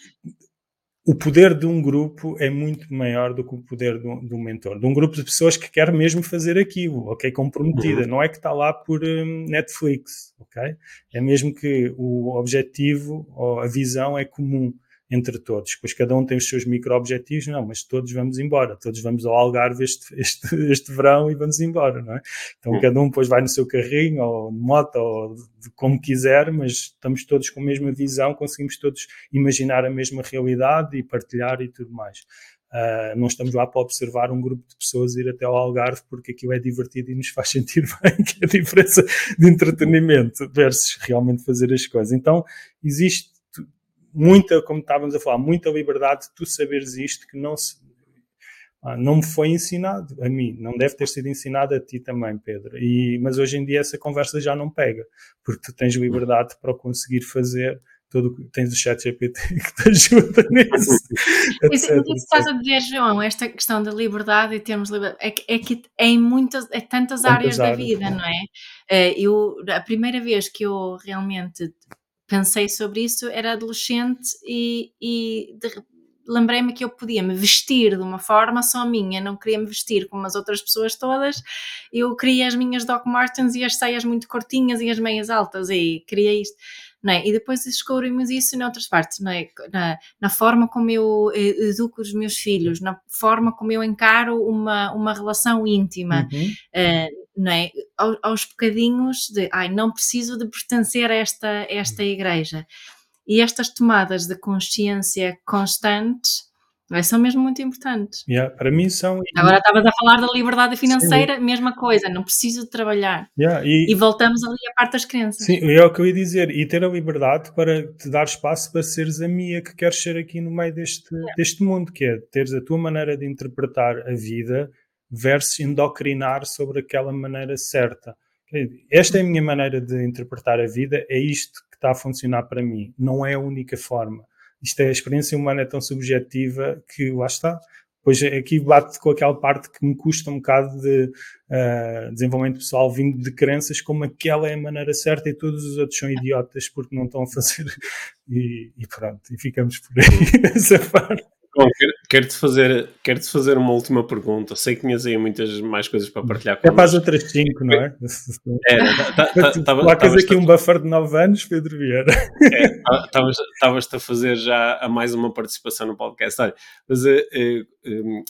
C: o poder de um grupo é muito maior do que o poder de um, de um, mentor. De um grupo de pessoas que quer mesmo fazer aquilo, ok? Comprometida. Uhum. Não é que está lá por um, Netflix, ok? É mesmo que o objetivo ou a visão é comum entre todos. Pois cada um tem os seus micro-objetivos, não, mas todos vamos embora, todos vamos ao Algarve este, este, este verão e vamos embora, não é? Então uhum. cada um depois vai no seu carrinho, ou moto, ou como quiser, mas estamos todos com a mesma visão, conseguimos todos imaginar a mesma realidade e partilhar e tudo mais. Uh, não estamos lá para observar um grupo de pessoas ir até ao Algarve porque aquilo é divertido e nos faz sentir bem, que é a diferença de entretenimento versus realmente fazer as coisas. Então, existe muita, como estávamos a falar, muita liberdade de tu saberes isto que não se, não me foi ensinado a mim, não deve ter sido ensinado a ti também, Pedro. E, mas hoje em dia essa conversa já não pega, porque tu tens liberdade para conseguir fazer todo, tens o chat GPT que te ajuda nisso.
B: Isso, que estás a dizer, João, esta questão da liberdade e termos liberdade, é que é, que é em muitas, é tantas, tantas áreas, áreas, da vida, não é? Eh, eu, a primeira vez que eu realmente pensei sobre isso, era adolescente e, e lembrei-me que eu podia me vestir de uma forma só minha, não queria me vestir como as outras pessoas todas. Eu queria as minhas Doc Martens e as saias muito curtinhas e as meias altas e queria isto. Não é? E depois descobrimos isso em outras partes, não é? na, na forma como eu eh, educo os meus filhos, na forma como eu encaro uma, uma relação íntima, uhum. Não é? aos, aos bocadinhos de, ai, não preciso de pertencer a esta, a esta igreja. E estas tomadas de consciência constantes são mesmo muito importantes.
C: Yeah, para mim são.
B: Agora estavas a falar da liberdade financeira, Sim. mesma coisa, não preciso de trabalhar.
C: Yeah, e,
B: e, voltamos ali à parte das crenças.
C: Sim, é o que eu ia dizer. E ter a liberdade para te dar espaço para seres a minha que queres ser aqui no meio deste, yeah. deste mundo, que é teres a tua maneira de interpretar a vida versus endocrinar sobre aquela maneira certa. Esta é a minha maneira de interpretar a vida, é isto que está a funcionar para mim. Não é a única forma. Isto é a experiência humana é tão subjetiva que lá está. Pois aqui bate com aquela parte que me custa um bocado de uh, desenvolvimento pessoal vindo de crenças como aquela é a maneira certa e todos os outros são idiotas porque não estão a fazer. E, e pronto, e ficamos por aí nessa parte.
A: Quero-te fazer, quero -te fazer uma última pergunta. Sei que tinhas aí muitas mais coisas para partilhar
C: com É para as outras 5, não é? é Colocas aqui um buffer de 9 anos, Pedro Vieira.
A: Estavas-te a fazer já a mais uma participação no podcast. Olha, mas uh, uh, uh,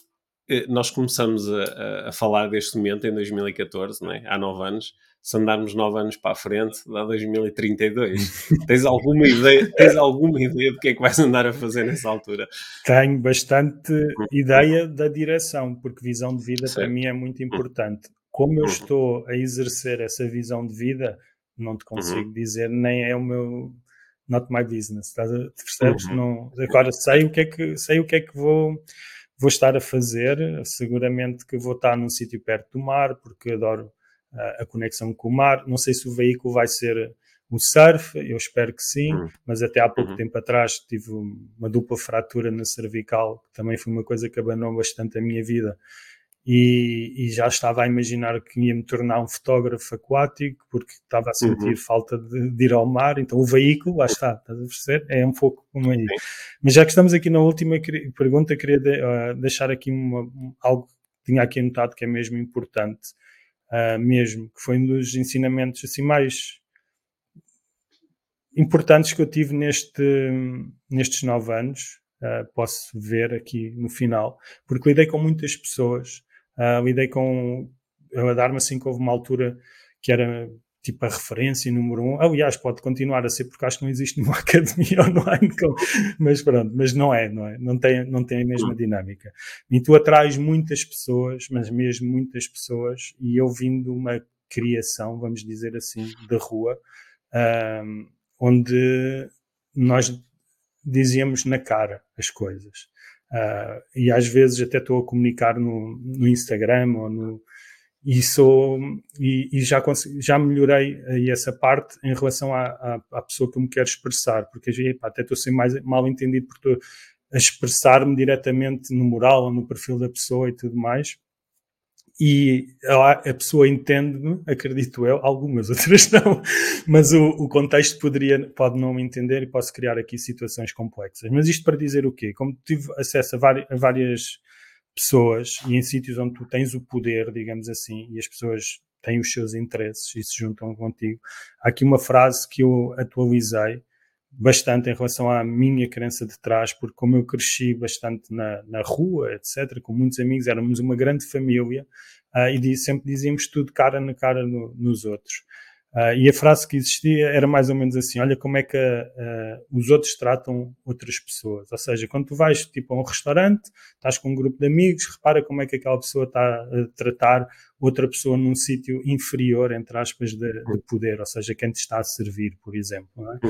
A: nós começamos a, a, falar deste momento em 2014, não é? há 9 anos se andarmos 9 anos para a frente, dá 2032. tens, alguma ideia, tez alguma ideia do que é que vais andar a fazer nessa altura?
C: Tenho bastante uhum. ideia da direção, porque visão de vida para mim é muito importante. Como eu uhum. estou a exercer essa visão de vida, não te consigo uhum. dizer, nem é o meu not my business, a, percebes? Uhum. Não, agora sei o que é que sei o que é que vou vou estar a fazer, seguramente que vou estar num sítio perto do mar, porque adoro a conexão com o mar. Não sei se o veículo vai ser o surf, eu espero que sim, uhum. mas até há pouco uhum. tempo atrás tive uma dupla fratura na cervical, que também foi uma coisa que abanou bastante a minha vida. E, e, já estava a imaginar que ia me tornar um fotógrafo aquático, porque estava a sentir uhum. falta de, de, ir ao mar. Então, o veículo, lá está, estás a perceber? É um pouco como aí. Mas já que estamos aqui na última pergunta, queria de, uh, deixar aqui uma, algo que tinha aqui anotado que é mesmo importante uh, mesmo, que foi um dos ensinamentos assim mais importantes que eu tive neste, nestes nove anos. Uh, posso ver aqui no final, porque lidei com muitas pessoas, uh, lidei com. A dar-me assim que houve uma altura que era tipo a referência número um. Aliás, pode continuar a ser porque acho que não existe nenhuma academia online, com, mas pronto, mas não é, não é? Não tem, não tem a mesma dinâmica. E tu atrás muitas pessoas, mas mesmo muitas pessoas, e eu vindo uma criação, vamos dizer assim, da rua, um, onde nós dizíamos na cara as coisas. Uh, e às vezes até estou a comunicar no, no Instagram ou no, e sou e, e já já melhorei aí essa parte em relação à, à, à, pessoa que eu me quero expressar porque epa, até estou a ser mais mal entendido porque estou a expressar-me diretamente no moral ou no perfil da pessoa e tudo mais e a, a pessoa entende-me, acredito eu, algumas outras não, mas o, o, contexto poderia, pode não me entender e posso criar aqui situações complexas. Mas isto para dizer o quê? Como tive acesso a, a várias pessoas e em sítios onde tu tens o poder, digamos assim, e as pessoas têm os seus interesses e se juntam contigo. Há aqui uma frase que eu atualizei bastante em relação à minha crença de trás, porque como eu cresci bastante na, na rua, etc., com muitos amigos, éramos uma grande família uh, e sempre dizíamos tudo cara na cara no, nos outros. Uh, e a frase que existia era mais ou menos assim: olha como é que uh, os outros tratam outras pessoas. Ou seja, quando tu vais tipo, a um restaurante, estás com um grupo de amigos, repara como é que aquela pessoa está a tratar outra pessoa num sítio inferior, entre aspas, de, de, poder, ou seja, quem te está a servir, por exemplo. É?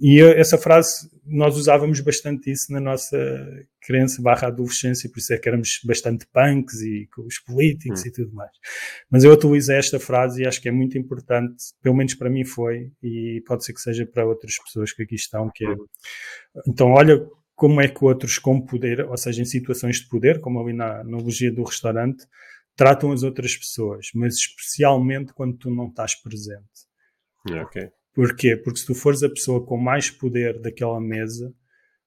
C: Uhum. E essa frase, nós usávamos bastante isso na nossa crença barra adolescência, por isso é que éramos bastante punks e com os políticos hum. e tudo mais. Mas eu utilizei esta frase e acho que é muito importante, pelo menos para mim foi, e pode ser que seja para outras pessoas que aqui estão, que é, hum. então olha como é que outros com poder, ou seja, em situações de poder, como ali na analogia do restaurante, tratam as outras pessoas, mas especialmente quando tu não estás presente.
A: Ok.
C: Porquê? Porque se tu fores a pessoa com mais poder daquela mesa,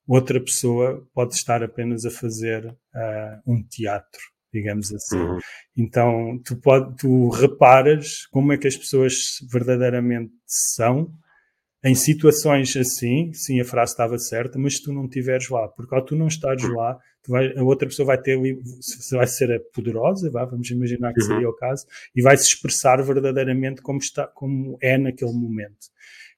C: outra pessoa pode estar apenas a fazer uh, um teatro, digamos assim. Uhum. Então, tu, pode, tu reparas como é que as pessoas verdadeiramente são em situações assim, sim, a frase estava certa, mas se tu não estiveres lá, porque ao tu não estares uhum. lá, vai, a outra pessoa vai ter, vai ser poderosa, vá, vamos imaginar que uhum. seria o caso, e vai se expressar verdadeiramente como, está, como é naquele momento.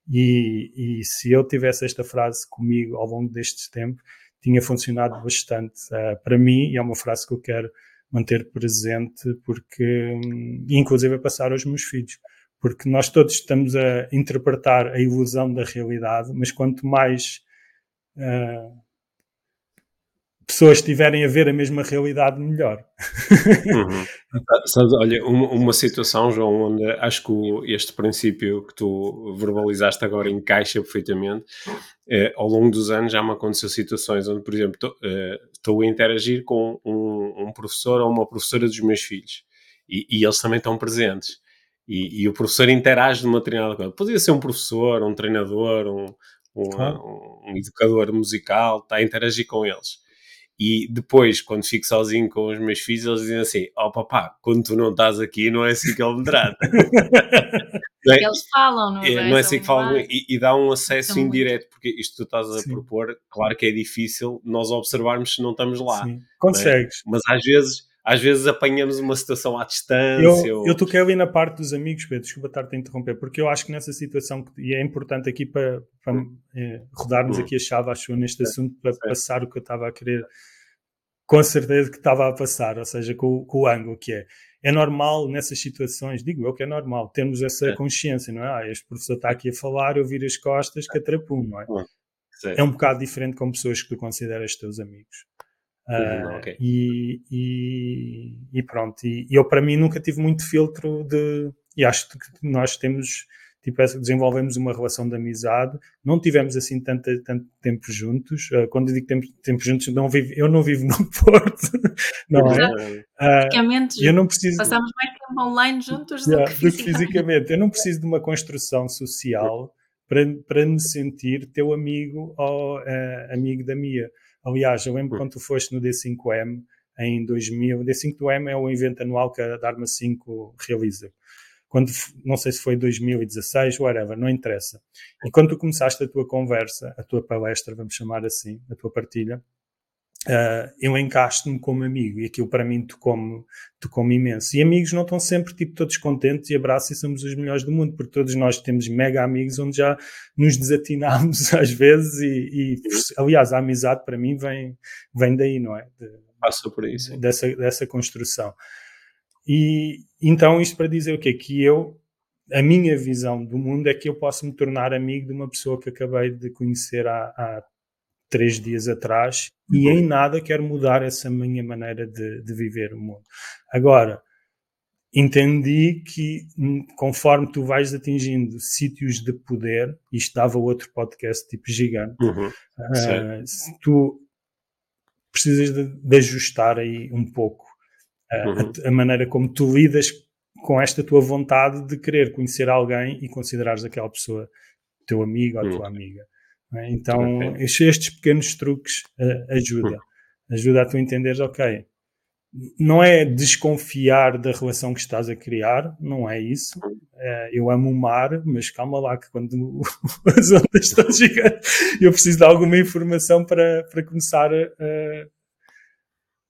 C: E, e se eu tivesse esta frase comigo ao longo deste tempo, tinha funcionado bastante uh, para mim e é uma frase que eu quero manter presente porque, um, inclusive, a passar aos meus filhos. Porque nós todos estamos a interpretar a ilusão da realidade, mas quanto mais uh, pessoas estiverem a ver a mesma realidade, melhor.
A: Uhum. Sabes, olha, uma, uma, situação, João, onde acho que o, este princípio que tu verbalizaste agora encaixa perfeitamente. É, ao longo dos anos já me aconteceu situações onde, por exemplo, estou, uh, a interagir com um, um, professor ou uma professora dos meus filhos e, e eles também estão presentes. E, e, o professor interage de uma determinada coisa. Podia ser um professor, um treinador, um, um, um educador musical, está a interagir com eles E depois, quando fico sozinho com os meus filhos, eles dizem assim: Ó oh, papá, quando tu não estás aqui, não é assim que ele me trata.
B: é? Eles falam, não é?
A: é não é assim que falam. E, e, dá um acesso São indireto, muito. porque isto que tu estás a Sim. propor, claro que é difícil nós observarmos se não estamos lá. Sim. É?
C: Consegues.
A: É? Mas às vezes às vezes apanhamos uma situação à distância.
C: Eu, ou... eu toquei ali na parte dos amigos, Pedro, desculpa estar-te a interromper, porque eu acho que nessa situação, e é importante aqui para, para é, rodarmos hum. aqui a chave, acho neste assunto, para passar o que eu estava a querer, com certeza que estava a passar, ou seja, com, com o ângulo que é. É normal nessas situações, digo eu que é normal, termos essa é. consciência, não é? Ah, este professor está aqui a falar, eu viro as costas, que atrapum, não é? Hum. É um bocado diferente com pessoas que tu consideras teus amigos. Uh, okay. e, e, e, pronto, e, eu para mim nunca tive muito filtro de. E acho que nós temos, tipo, desenvolvemos uma relação de amizade, não tivemos assim tanto, tanto tempo juntos. Uh, quando eu digo tempo, tempo juntos, não vivo, eu não vivo no Porto, não é?
B: Uh, eu não preciso. Passamos mais tempo online juntos yeah, do, que do, que
C: fisicamente. Eu não preciso de uma construção social para, para me sentir teu amigo ou amigo da minha Aliás, eu lembro hum. quando tu foste no D5M em 2000. O D5M é o evento anual que a Dharma 5 realiza. Quando, não sei se foi 2016, whatever, não interessa. E quando tu começaste a tua conversa, a tua palestra, vamos chamar assim, a tua partilha, uh, eu encaixo-me como amigo e aquilo para mim tocou-me tocou imenso. E amigos não estão sempre tipo todos contentes e abraçam e somos os melhores do mundo, porque todos nós temos mega amigos onde já nos desatinamos às vezes e, e aliás, a amizade para mim vem, vem daí, não é? De,
A: Passa por isso.
C: Dessa, dessa construção. E então isto para dizer o quê? Que eu a minha visão do mundo é que eu posso me tornar amigo de uma pessoa que acabei de conhecer há, há três dias atrás e em nada quero mudar essa minha maneira de, de viver o mundo. Agora, entendi que hum, conforme tu vais atingindo sítios de poder, isto dava outro podcast tipo gigante, uhum. uh, tu precisas de, de, ajustar aí um pouco uhum. a, a, maneira como tu lidas com esta tua vontade de querer conhecer alguém e considerares aquela pessoa teu amigo ou uhum. tua amiga. É? Então, okay. estes pequenos truques uh, ajudam. Ajuda a tu entenderes, ok, não é desconfiar da relação que estás a criar, não é isso. Uh, eu amo o mar, mas calma lá, que quando as ondas estão gigantes, eu preciso de alguma informação para, para começar a,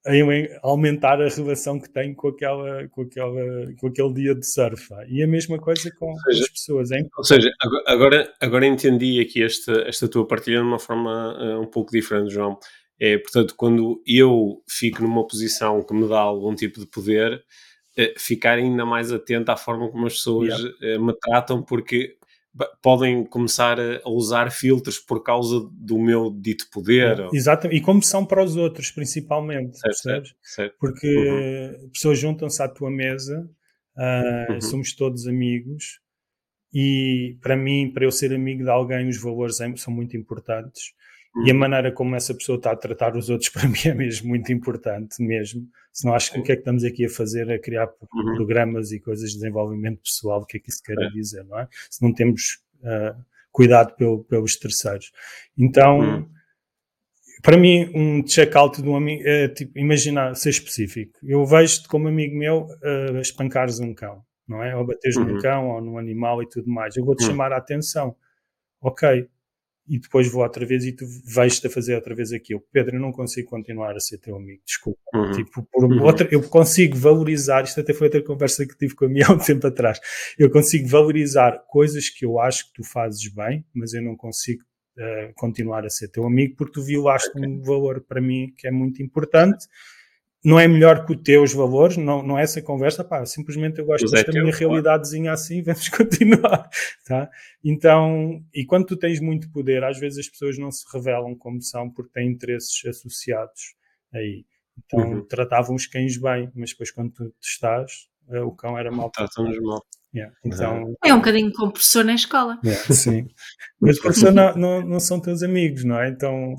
C: a aumentar a relação que tenho com, aquela, com, aquela, com aquele dia de surf. E a mesma coisa com seja, as pessoas. Hein?
A: Ou seja, agora, agora entendi aqui esta, esta tua partilha de uma forma uh, um pouco diferente, João. É, portanto, quando eu fico numa posição que me dá algum tipo de poder, uh, ficar ainda mais atento à forma como as pessoas yeah. uh, me tratam, porque podem começar a usar filtros por causa do meu dito poder.
C: É, exatamente, e como são para os outros, principalmente, certo, certo, certo. Porque uhum. pessoas juntam-se à tua mesa, uh, uhum. somos todos amigos, e para mim, para eu ser amigo de alguém, os valores são muito importantes. E a uhum. maneira como essa pessoa está a tratar os outros, para mim, é mesmo muito importante, mesmo. Se não acho que o que é que estamos aqui a fazer é criar uhum. programas e coisas de desenvolvimento pessoal, o que é que isso quer é. dizer, não é? Se não temos uh, cuidado pelo, pelos terceiros. Então, uhum. para mim, um check-out de um amigo é tipo, imagina ser específico. Eu vejo-te como amigo meu uh, espancares um cão, não é? Ou bateres uhum. num cão ou num animal e tudo mais. Eu vou-te uhum. chamar a atenção. Ok, e depois vou outra vez e tu vais-te a fazer outra vez aquilo. Pedro, eu não consigo continuar a ser teu amigo, desculpa. Uhum. Tipo, por uhum. outra, eu consigo valorizar, isto até foi outra conversa que tive com a minha há um tempo atrás, eu consigo valorizar coisas que eu acho que tu fazes bem, mas eu não consigo uh, continuar a ser teu amigo porque tu violaste okay. um valor para mim que é muito importante não é melhor que os teus valores, não, não é essa conversa, pá, simplesmente eu gosto desta minha realidadezinha assim, vamos continuar, tá? Então, e quando tu tens muito poder, às vezes as pessoas não se revelam como são porque têm interesses associados aí. Então, uhum. tratavam os cães bem, mas depois quando tu estás, eh, o cão era mal.
A: Tratavam-nos mal.
C: Yeah, então,
B: é um bocadinho como professor na escola.
C: Yeah, sim. Mas professor não, não, não, são teus amigos, não é? Então.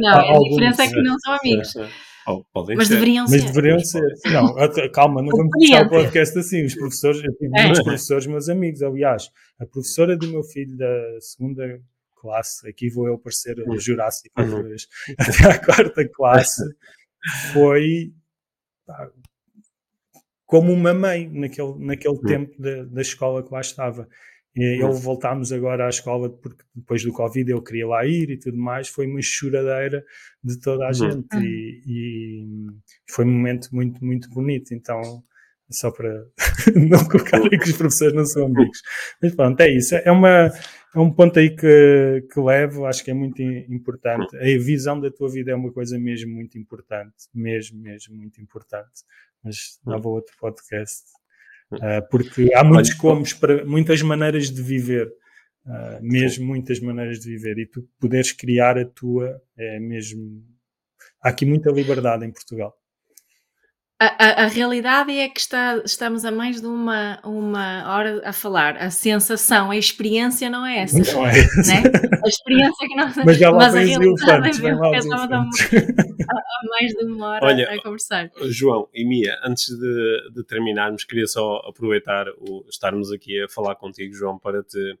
B: não, a diferença é que não são amigos. É, é.
A: Oh, podem
B: mas
A: ser.
B: deveriam
C: mas
B: ser.
C: Deveriam ser. Não, calma, não vamos puxar o podcast assim. Os professores, eu tive é. muitos professores, meus amigos. Aliás, a professora do meu filho da segunda classe, aqui vou eu parecer o Jurássico outra vez, até à quarta classe, foi pá, como uma mãe naquele, naquele tempo da, da escola que lá estava. E ele voltámos agora à escola porque depois do Covid eu queria lá ir e tudo mais. Foi uma choradeira de toda a gente e, e, foi um momento muito, muito bonito. Então, só para não colocarem que os professores não são amigos. Mas pronto, é isso. É, uma, é um ponto aí que, que levo, acho que é muito importante. A visão da tua vida é uma coisa mesmo muito importante, mesmo, mesmo muito importante. Mas dava outro podcast. Uh, porque há muitos comos, para, muitas maneiras de viver, uh, mesmo muitas maneiras de viver, e tu poderes criar a tua, é mesmo. Há aqui muita liberdade em Portugal.
B: A, a, a, realidade é que está, estamos a mais de uma, uma hora a falar. A sensação, a experiência não é essa. Não é Né? A experiência que não
C: Mas já lá
B: mas a
C: realidade é
B: que estamos a, a mais de uma hora Olha, a conversar.
A: João e Mia, antes de, de terminarmos, queria só aproveitar o estarmos aqui a falar contigo, João, para te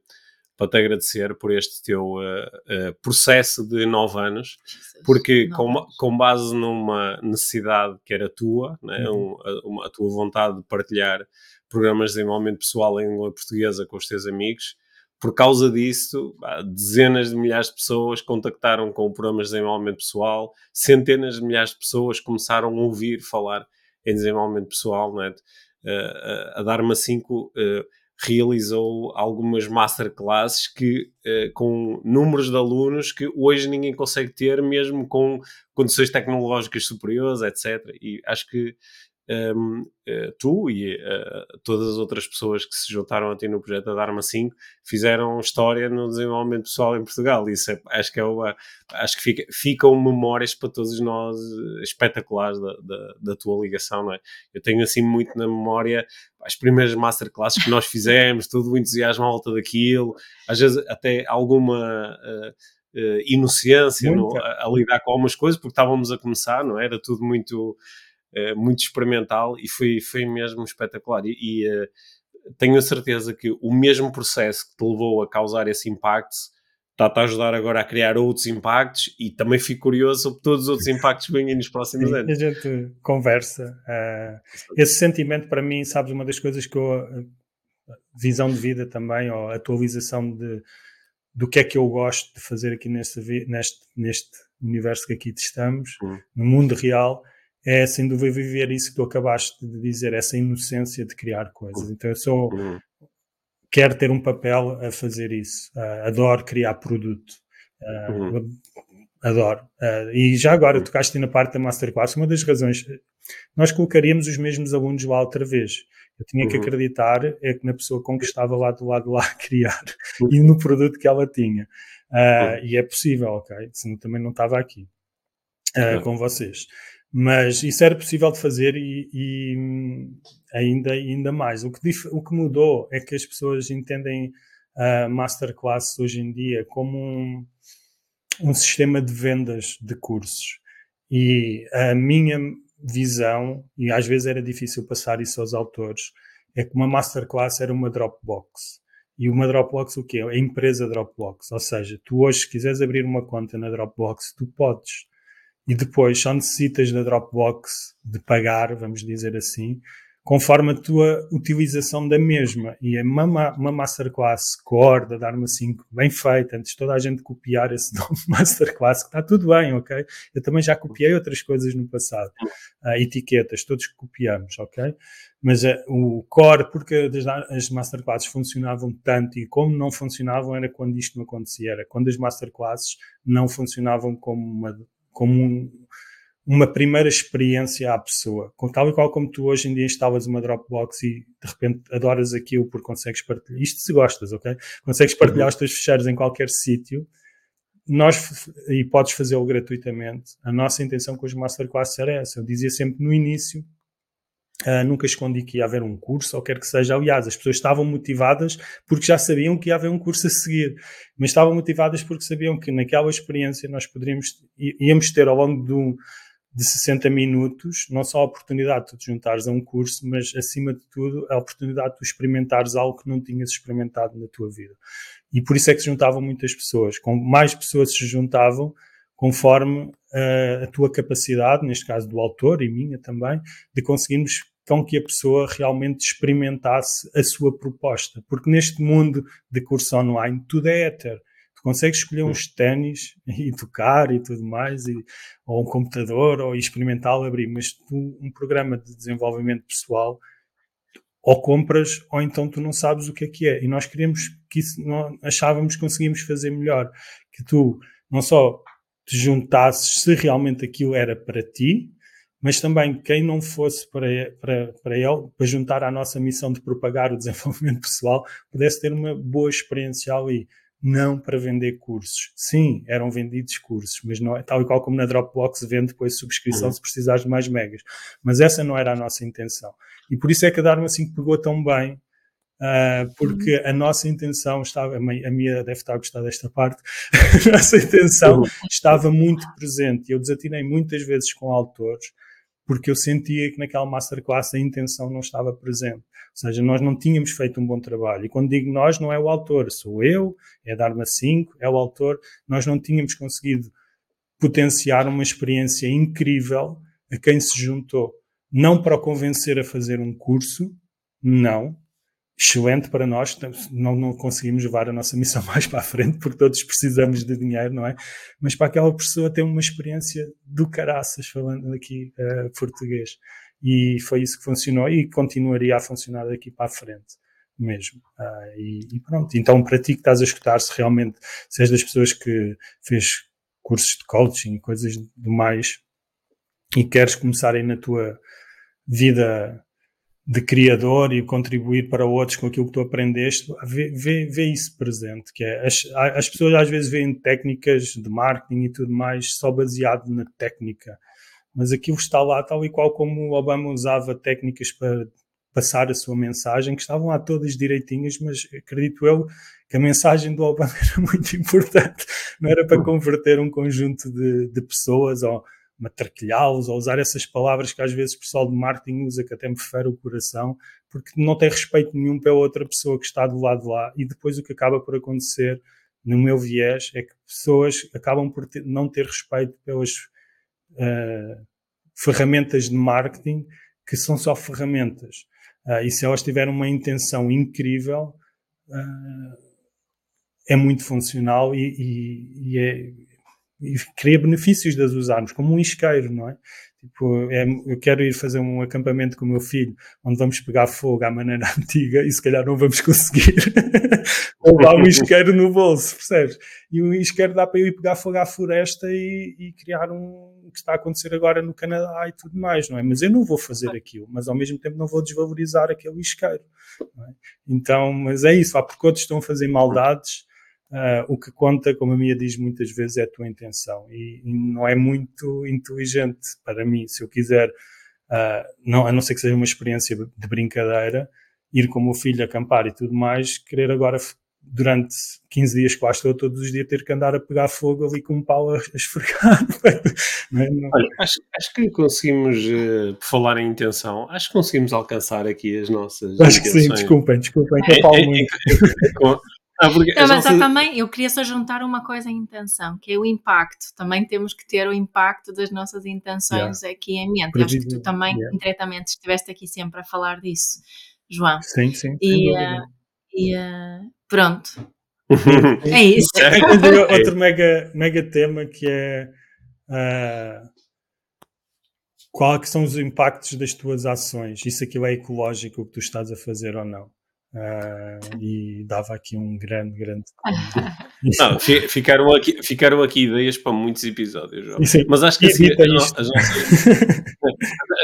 A: para te agradecer por este teu uh, uh, processo de nove anos, porque com, com, base numa necessidade que era tua, né, uhum. um, a, a, tua vontade de partilhar programas de desenvolvimento pessoal em língua portuguesa com os teus amigos, por causa disso, dezenas de milhares de pessoas contactaram com programas de desenvolvimento pessoal, centenas de milhares de pessoas começaram a ouvir falar em desenvolvimento pessoal, né? Uh, a dar-me cinco realizou algumas masterclasses que, uh, com números de alunos que hoje ninguém consegue ter, mesmo com condições tecnológicas superiores, etc. E acho que um, eh, tu e uh, todas as outras pessoas que se juntaram a ti no projeto da Dharma 5 fizeram história no desenvolvimento pessoal em Portugal. Isso é, acho que é uma, acho que fica, ficam memórias para todos nós eh, espetaculares da, da, da, tua ligação, não é? Eu tenho assim muito na memória as primeiras masterclasses que nós fizemos, todo o entusiasmo à volta daquilo, às vezes até alguma. Uh, Uh, inocência no, a, a, lidar com algumas coisas, porque estávamos a começar, não é? Era tudo muito muito experimental e foi, foi mesmo espetacular. E, e uh, tenho a certeza que o mesmo processo que te levou a causar esse impacto está-te a ajudar agora a criar outros impactos e também fico curioso sobre todos os outros impactos que vêm nos próximos anos.
C: A gente conversa. Uh, esse sentimento, para mim, sabes, uma das coisas que eu. Visão de vida também, ou atualização de, do que é que eu gosto de fazer aqui neste, neste, neste universo que aqui estamos, hum. no mundo real, é sem dúvida viver isso que tu acabaste de dizer, essa inocência de criar coisas. Então eu sou, uhum. quero ter um papel a fazer isso. Uh, adoro criar produto. Uh, uhum. Adoro. Uh, e já agora, uhum. tocaste na parte da Masterclass, uma das razões, nós colocaríamos os mesmos alunos lá outra vez. Eu tinha uhum. que acreditar é que na pessoa com que estava lá do lado lá a criar uhum. e no produto que ela tinha. E é possível, ok? Senão também não estava aqui com vocês. Mas isso era possível de fazer e, e ainda, ainda mais. O que, o que mudou é que as pessoas entendem a masterclass hoje em dia como um, um sistema de vendas de cursos. E a minha visão, e às vezes era difícil passar isso aos autores, é que uma masterclass era uma Dropbox. E uma Dropbox o quê? A empresa Dropbox. Ou seja, tu hoje, se quiseres abrir uma conta na Dropbox, tu podes e depois só necessitas da Dropbox de pagar, vamos dizer assim, conforme a tua utilização da mesma. E é uma, uma Masterclass Core da Dharma 5 bem feita, antes de toda a gente copiar esse nome Masterclass, que está tudo bem, ok? Eu também já copiei outras coisas no passado, uh, etiquetas, todos copiamos, ok? Mas uh, o core, porque as masterclasses funcionavam tanto e como não funcionavam era quando isto não acontecia, era quando as masterclasses não funcionavam como uma como um, uma primeira experiência à pessoa. Tal e qual como tu hoje em dia instalas uma Dropbox e de repente adoras aquilo porque consegues partilhar. Isto se gostas, ok? Consegues partilhar uhum. os teus fecheiros em qualquer sítio. Nós, e podes fazê-lo gratuitamente. A nossa intenção com os Masterclass era essa. Eu dizia sempre no início, Uh, nunca escondi que ia haver um curso, ou quer que seja. Aliás, as pessoas estavam motivadas porque já sabiam que ia haver um curso a seguir, mas estavam motivadas porque sabiam que naquela experiência nós poderíamos, íamos ter ao longo de, um, de 60 minutos, não só a oportunidade de te juntares a um curso, mas acima de tudo a oportunidade de experimentares algo que não tinhas experimentado na tua vida. E por isso é que se juntavam muitas pessoas. Com mais pessoas se juntavam, conforme uh, a tua capacidade, neste caso do autor e minha também, de conseguirmos com que a pessoa realmente experimentasse a sua proposta. Porque neste mundo de curso online tudo é éter. Tu consegues escolher uns ténis e tocar e tudo mais, e, ou um computador, ou experimentá-lo abrir, mas tu, um programa de desenvolvimento pessoal, ou compras, ou então tu não sabes o que é que é. E nós queríamos que isso, não, achávamos que conseguimos fazer melhor. Que tu não só te juntasses se realmente aquilo era para ti, mas também quem não fosse para, para, para ele, para juntar à nossa missão de propagar o desenvolvimento pessoal, pudesse ter uma boa experiência ali não para vender cursos. Sim, eram vendidos cursos, mas não é tal e qual como na Dropbox vende depois subscrição uhum. se precisares de mais megas. Mas essa não era a nossa intenção. E por isso é que a Dharma assim pegou tão bem, porque uhum. a nossa intenção estava, a minha deve estar a gostar desta parte, a nossa intenção uhum. estava muito presente. Eu desatinei muitas vezes com autores, porque eu sentia que naquela masterclass a intenção não estava presente. Ou seja, nós não tínhamos feito um bom trabalho. E quando digo nós, não é o autor, sou eu, é Dharma 5, é o autor. Nós não tínhamos conseguido potenciar uma experiência incrível a quem se juntou. Não para o convencer a fazer um curso, não, excelente para nós, não, não conseguimos levar a nossa missão mais para a frente, porque todos precisamos de dinheiro, não é? Mas para aquela pessoa ter uma experiência do caraças, falando aqui uh, português. E foi isso que funcionou e continuaria a funcionar daqui para a frente mesmo. Uh, e, e, pronto, então para ti que estás a escutar, se realmente se és das pessoas que fez cursos de coaching e coisas do mais e queres começar aí na tua vida de criador e contribuir para outros com aquilo que tu aprendeste, vê, vê, vê isso presente, que é, as, as pessoas às vezes veem técnicas de marketing e tudo mais só baseado na técnica, mas aquilo está lá tal e qual como o Obama usava técnicas para passar a sua mensagem, que estavam lá todas direitinhas, mas acredito eu que a mensagem do Obama era muito importante, não era para converter um conjunto de, de pessoas ou matraquilhá-los ou usar essas palavras que às vezes o pessoal de marketing usa, que até me fere o coração, porque não tem respeito nenhum pela outra pessoa que está do lado de lá. E depois o que acaba por acontecer, no meu viés, é que pessoas acabam por ter, não ter respeito pelas uh, ferramentas de marketing, que são só ferramentas. Uh, e se elas tiverem uma intenção incrível, uh, é muito funcional e, e, e é e cria benefícios de as usarmos, como um isqueiro, não é? Tipo, é, eu quero ir fazer um acampamento com o meu filho, onde vamos pegar fogo à maneira antiga e se calhar não vamos conseguir levar um isqueiro no bolso, percebes? E o isqueiro dá para eu ir pegar fogo à floresta e, e criar um que está a acontecer agora no Canadá e tudo mais, não é? Mas eu não vou fazer aquilo, mas ao mesmo tempo não vou desvalorizar aquele isqueiro. É? Então, mas é isso, há porque outros estão a fazer maldades Uh, o que conta, como a minha diz muitas vezes, é a tua intenção. E, e não é muito inteligente para mim, se eu quiser, uh, não, a não ser que seja uma experiência de brincadeira, ir com o meu filho acampar e tudo mais, querer agora, durante 15 dias que lá estou, todos os dias ter que andar a pegar fogo ali com um pau a, esfregar.
A: é? não. Olha, acho, acho, que conseguimos, uh, por falar em intenção, acho que conseguimos alcançar aqui as nossas.
C: Acho intenções. que sim, desculpem, desculpem, que eu falo muito.
B: Ah, não, mas também eu queria só juntar uma coisa em intenção, que é o impacto. Também temos que ter o impacto das nossas intenções yeah. aqui em mente. Acho que tu também, yeah. indiretamente, estiveste aqui sempre a falar disso, João.
C: Sim, sim.
B: E, uh, e uh, pronto. é isso.
C: Outro mega, mega tema que é uh, qual é que são os impactos das tuas ações? Isso aquilo é ecológico o que tu estás a fazer ou não? Uh, e dava aqui um grande, grande.
A: Não, ficaram, aqui, ficaram aqui ideias para muitos episódios, Sim, mas acho que assim, as, as, nossas,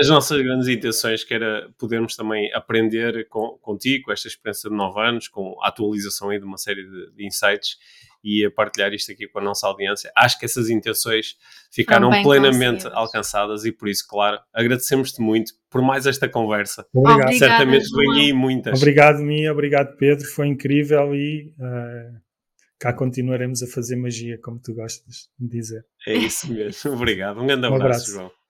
A: as, nossas, grandes intenções que era podermos também aprender com, contigo, com esta experiência de nove anos, com a atualização aí de uma série de, de insights e a partilhar isto aqui com a nossa audiência. Acho que essas intenções ficaram plenamente alcançadas e por isso, claro, agradecemos-te muito por mais esta conversa.
C: Obrigado.
A: Certamente vem aí muitas.
C: Obrigado, Mia, obrigado, Pedro, foi incrível e uh, cá continuaremos a fazer magia, como tu gostas de dizer.
A: É isso mesmo, obrigado. Um grande abraço, um abraço. João.